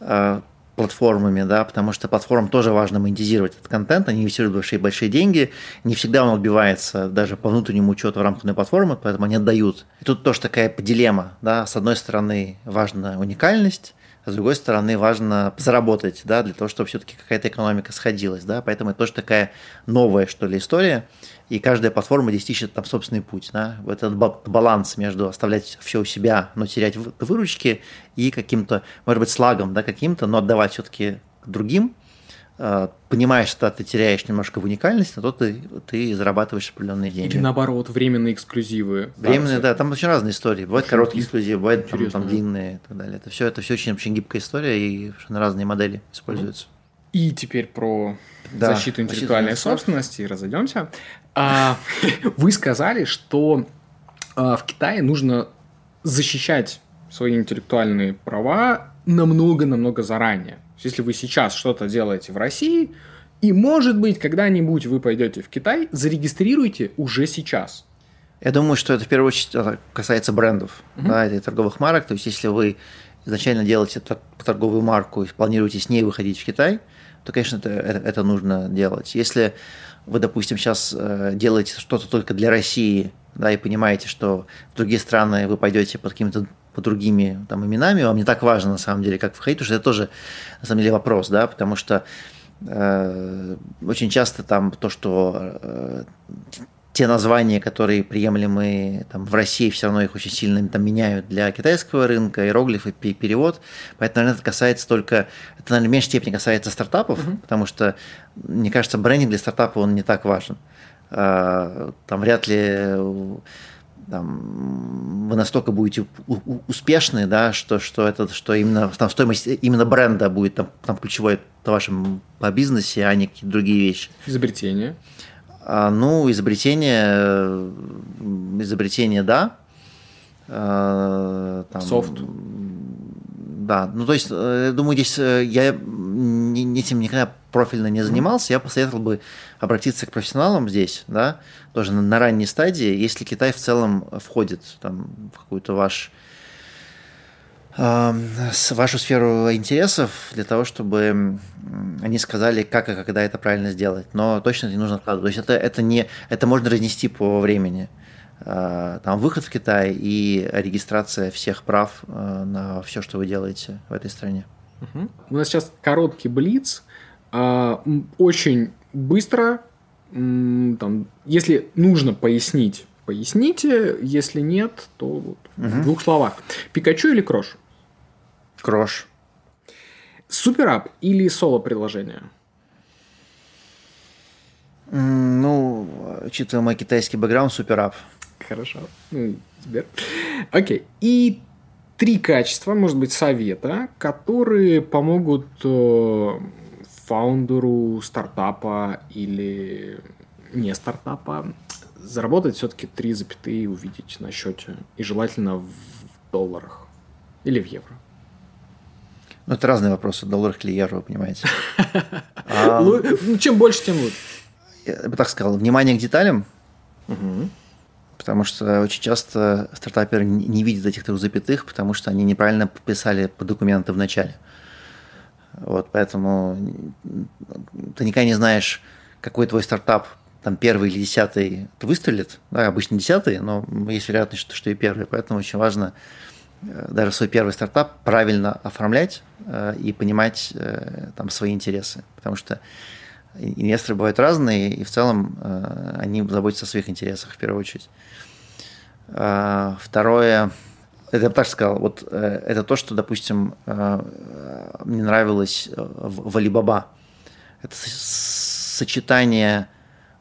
э, платформами, да, потому что платформам тоже важно монетизировать этот контент, они инвестируют большие-большие деньги, не всегда он отбивается даже по внутреннему учету в рамках платформы, поэтому они отдают. И тут тоже такая дилемма, да, с одной стороны важна уникальность, с другой стороны важно заработать, да, для того, чтобы все-таки какая-то экономика сходилась, да, поэтому это тоже такая новая, что ли, история, и каждая платформа здесь ищет там собственный путь, да, вот этот баланс между оставлять все у себя, но терять выручки и каким-то, может быть, слагом, да, каким-то, но отдавать все-таки другим, понимаешь, что ты теряешь немножко в уникальности, то ты, ты зарабатываешь определенные деньги.
Или наоборот, временные эксклюзивы.
Временные, да, там очень разные истории. Бывают очень короткие эксклюзивы, бывают там, там длинные и так далее. Это все, это все очень, очень гибкая история, и на разные модели используются.
И теперь про да, защиту интеллектуальной защиту собственности разойдемся. А, вы сказали, что а, в Китае нужно защищать свои интеллектуальные права намного-намного заранее. Если вы сейчас что-то делаете в России, и, может быть, когда-нибудь вы пойдете в Китай, зарегистрируйте уже сейчас.
Я думаю, что это в первую очередь касается брендов, угу. да, или торговых марок. То есть, если вы изначально делаете торговую марку и планируете с ней выходить в Китай, то, конечно, это, это, это нужно делать. Если вы, допустим, сейчас э, делаете что-то только для России, да, и понимаете, что в другие страны вы пойдете под какими-то по другими там, именами, вам не так важно на самом деле, как входить, потому что это тоже на самом деле вопрос, да, потому что э, очень часто там то, что э, те названия, которые приемлемы там, в России, все равно их очень сильно там, меняют для китайского рынка, иероглифы, перевод. Поэтому, наверное, это касается только, это, наверное, в меньшей степени касается стартапов, uh-huh. потому что, мне кажется, брендинг для стартапа, он не так важен. Э, там вряд ли там, вы настолько будете успешны, да, что, что, это, что именно там, стоимость именно бренда будет там, там ключевой по вашему по бизнесе, а не какие-то другие вещи.
Изобретение.
А, ну, изобретение, изобретение, да.
А, там, Софт.
Да, ну то есть, э, я думаю, здесь э, я этим никогда профильно не занимался, я посоветовал бы обратиться к профессионалам здесь, да, тоже на, на ранней стадии, если Китай в целом входит там, в какую-то ваш, э, вашу сферу интересов, для того, чтобы они сказали, как и когда это правильно сделать. Но точно не нужно откладывать. То есть это, это, не, это можно разнести по времени. Э, там выход в Китай и регистрация всех прав э, на все, что вы делаете в этой стране.
Угу. У нас сейчас короткий блиц. А, очень быстро, там, если нужно пояснить, поясните, если нет, то вот угу. в двух словах. Пикачу или Крош?
Крош.
Суперап или соло-приложение?
Ну, учитывая мой китайский бэкграунд, суперап.
Хорошо. Ну, Сбер. Окей. И три качества, может быть, совета, которые помогут э, фаундеру стартапа или не стартапа заработать все-таки три запятые увидеть на счете. И желательно в долларах или в евро.
Ну, это разные вопросы, долларах или евро, вы понимаете.
Ну, чем больше, тем лучше.
Я бы так сказал, внимание к деталям, потому что очень часто стартаперы не видят этих трех запятых, потому что они неправильно подписали по документы в начале. Вот, поэтому ты никогда не знаешь, какой твой стартап, там первый или десятый выстрелит. Да, обычно десятый, но есть вероятность, что, что и первый. Поэтому очень важно э, даже свой первый стартап правильно оформлять э, и понимать э, там свои интересы. Потому что инвесторы бывают разные, и в целом э, они заботятся о своих интересах в первую очередь. Э, второе, это я бы так сказал, вот э, это то, что, допустим, э, мне нравилось э, в Alibaba. Это сочетание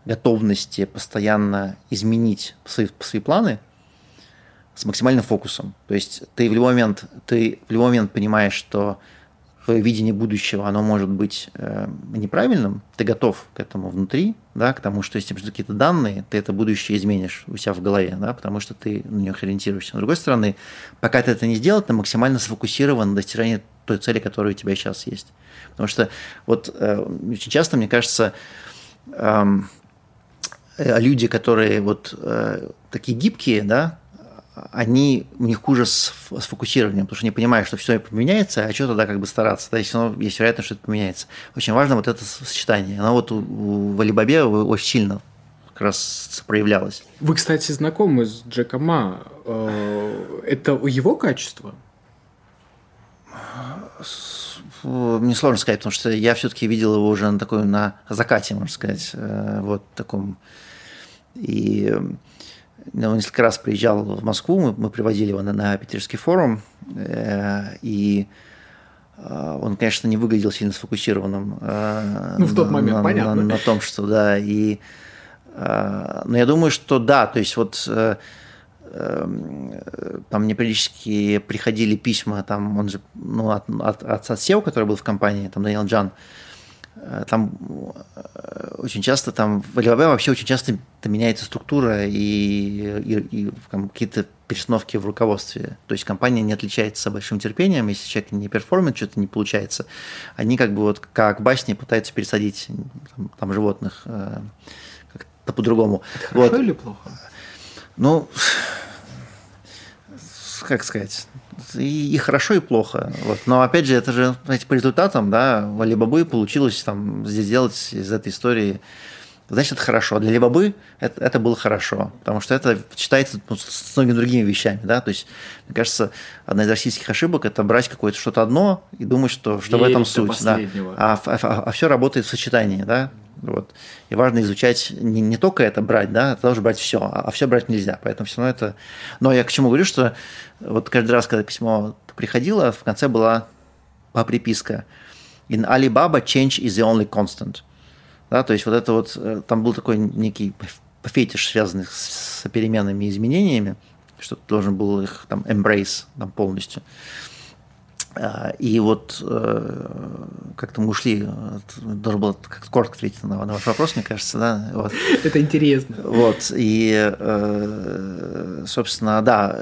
готовности постоянно изменить свои, свои планы с максимальным фокусом. То есть ты в любой момент, ты в любой момент понимаешь, что твое видение будущего, оно может быть э, неправильным, ты готов к этому внутри, да, к тому, что если придут какие-то данные, ты это будущее изменишь у себя в голове, да, потому что ты на них ориентируешься. С другой стороны, пока ты это не сделал, ты максимально сфокусирован на достижении той цели, которая у тебя сейчас есть. Потому что вот э, очень часто, мне кажется, эм, э, люди, которые вот э, такие гибкие, да, они, у них хуже с, с фокусированием, потому что они понимают, что все поменяется, а что тогда как бы стараться, да, если равно есть вероятность, что это поменяется. Очень важно вот это сочетание. Оно вот у, у, Алибабе очень сильно как раз проявлялось.
Вы, кстати, знакомы с Джеком Ма. Э, это его качество?
Мне сложно сказать, потому что я все-таки видел его уже на такой на закате, можно сказать, э, вот таком. И он несколько раз приезжал в Москву, мы, мы приводили его на, на Питерский форум, э, и э, он, конечно, не выглядел сильно сфокусированным.
Ну, в тот момент,
на,
понятно.
На, на том, что, да, и... Но я думаю, что да, то есть вот Эм, там мне периодически приходили письма, там он же, ну, от, от, от SEO, который был в компании, там Даниэл Джан, э, там э, очень часто там в Alibaba вообще очень часто меняется структура и, и, и какие-то перестановки в руководстве. То есть компания не отличается большим терпением, если человек не перформит, что-то не получается. Они как бы вот как басни пытаются пересадить там, там животных э, как-то по-другому.
Это хорошо вот. или плохо?
Ну, как сказать, и, и хорошо, и плохо. Вот. Но опять же, это же, знаете, по результатам, да, Алибабы получилось там сделать из этой истории значит, это хорошо. Для Алибабы это, это было хорошо, потому что это читается ну, с многими другими вещами, да, то есть, мне кажется, одна из российских ошибок – это брать какое-то что-то одно и думать, что, что в этом суть, да, а, а, а, а все работает в сочетании, да, вот. И важно изучать не, не только это брать, да, это тоже брать все, а, а все брать нельзя. Поэтому все равно это. Но я к чему говорю, что вот каждый раз, когда письмо приходило, в конце была приписка. In Alibaba, change is the only constant. Да, то есть вот это вот, э, там был такой некий фетиш, связанный с переменными и изменениями, что ты должен был их там embrace там, полностью. А, и вот э, как-то мы ушли, должен был коротко ответить на, на ваш вопрос, мне кажется, да. Вот.
Это интересно.
Вот, и, э, собственно, да,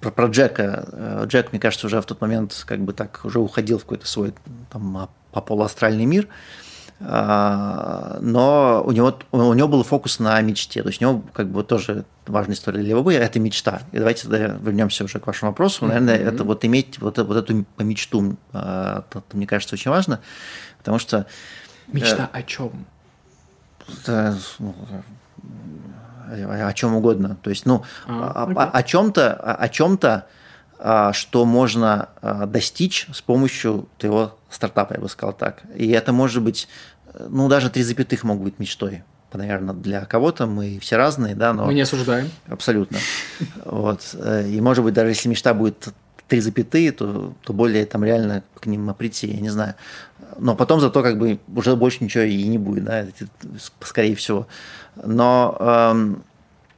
про, про Джека. Э, Джек, мне кажется, уже в тот момент как бы так уже уходил в какой-то свой там по полуастральный мир. А, но у него, у него был фокус на мечте. То есть у него как бы тоже важная история для Левобы – это мечта. И давайте тогда вернемся уже к вашему вопросу. Наверное, mm-hmm. это вот иметь вот, вот эту мечту, а, это, мне кажется, очень важно, потому что…
Мечта э, о чем?
Это, ну, о, о чем угодно. То есть, ну, а, о, о, о чем-то, о, о чем-то, что можно достичь с помощью твоего стартапа, я бы сказал так. И это может быть, ну, даже три запятых могут быть мечтой. Наверное, для кого-то мы все разные, да, но...
Мы не осуждаем.
Абсолютно. Вот. И, может быть, даже если мечта будет три запятые, то, то более там реально к ним прийти, я не знаю. Но потом зато как бы уже больше ничего и не будет, да, скорее всего. Но эм,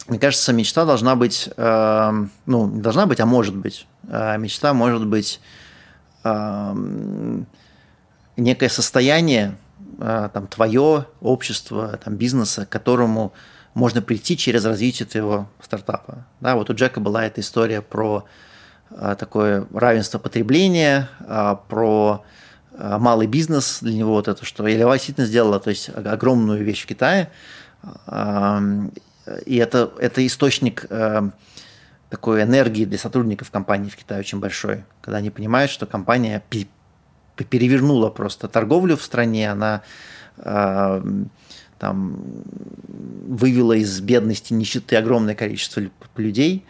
мне кажется, мечта должна быть, эм, ну, не должна быть, а может быть. Э, мечта может быть эм, некое состояние, а, там, твое общество, там, бизнеса, к которому можно прийти через развитие твоего стартапа. Да, вот у Джека была эта история про а, такое равенство потребления, а, про малый бизнес для него вот это, что Елева действительно сделала, то есть огромную вещь в Китае, и это, это источник такой энергии для сотрудников компании в Китае очень большой, когда они понимают, что компания перевернула просто торговлю в стране, она э, там вывела из бедности, нищеты огромное количество людей.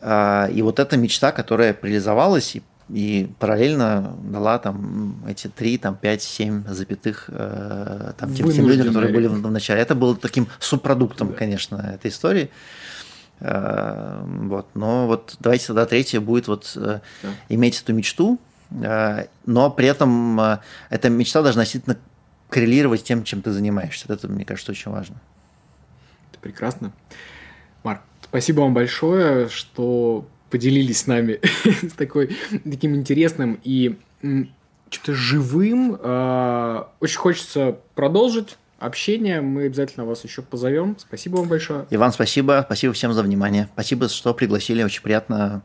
Э, и вот эта мечта, которая реализовалась и, и параллельно дала там эти три, там пять, семь запятых э, там, тем, тем людям, которые были в, в начале. Это было таким субпродуктом, да. конечно, этой истории. Вот. Но вот давайте тогда третье будет вот да. иметь эту мечту, Э, но при этом э, эта мечта должна действительно коррелировать с тем, чем ты занимаешься. Это, мне кажется, очень важно.
Это прекрасно. Марк, спасибо вам большое, что поделились с нами с такой, таким интересным и чем-то живым. Э, очень хочется продолжить общение. Мы обязательно вас еще позовем. Спасибо вам большое.
Иван, спасибо. Спасибо всем за внимание. Спасибо, что пригласили. Очень приятно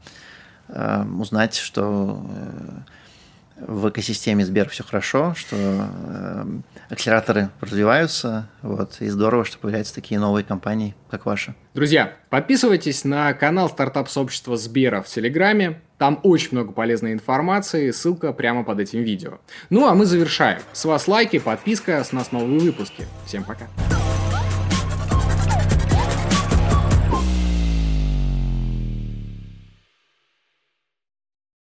Э, узнать, что э, в экосистеме Сбер все хорошо, что э, акселераторы развиваются, вот, и здорово, что появляются такие новые компании, как ваша.
Друзья, подписывайтесь на канал стартап-сообщества Сбера в Телеграме, там очень много полезной информации, ссылка прямо под этим видео. Ну а мы завершаем. С вас лайки, подписка, с нас новые выпуски. Всем пока.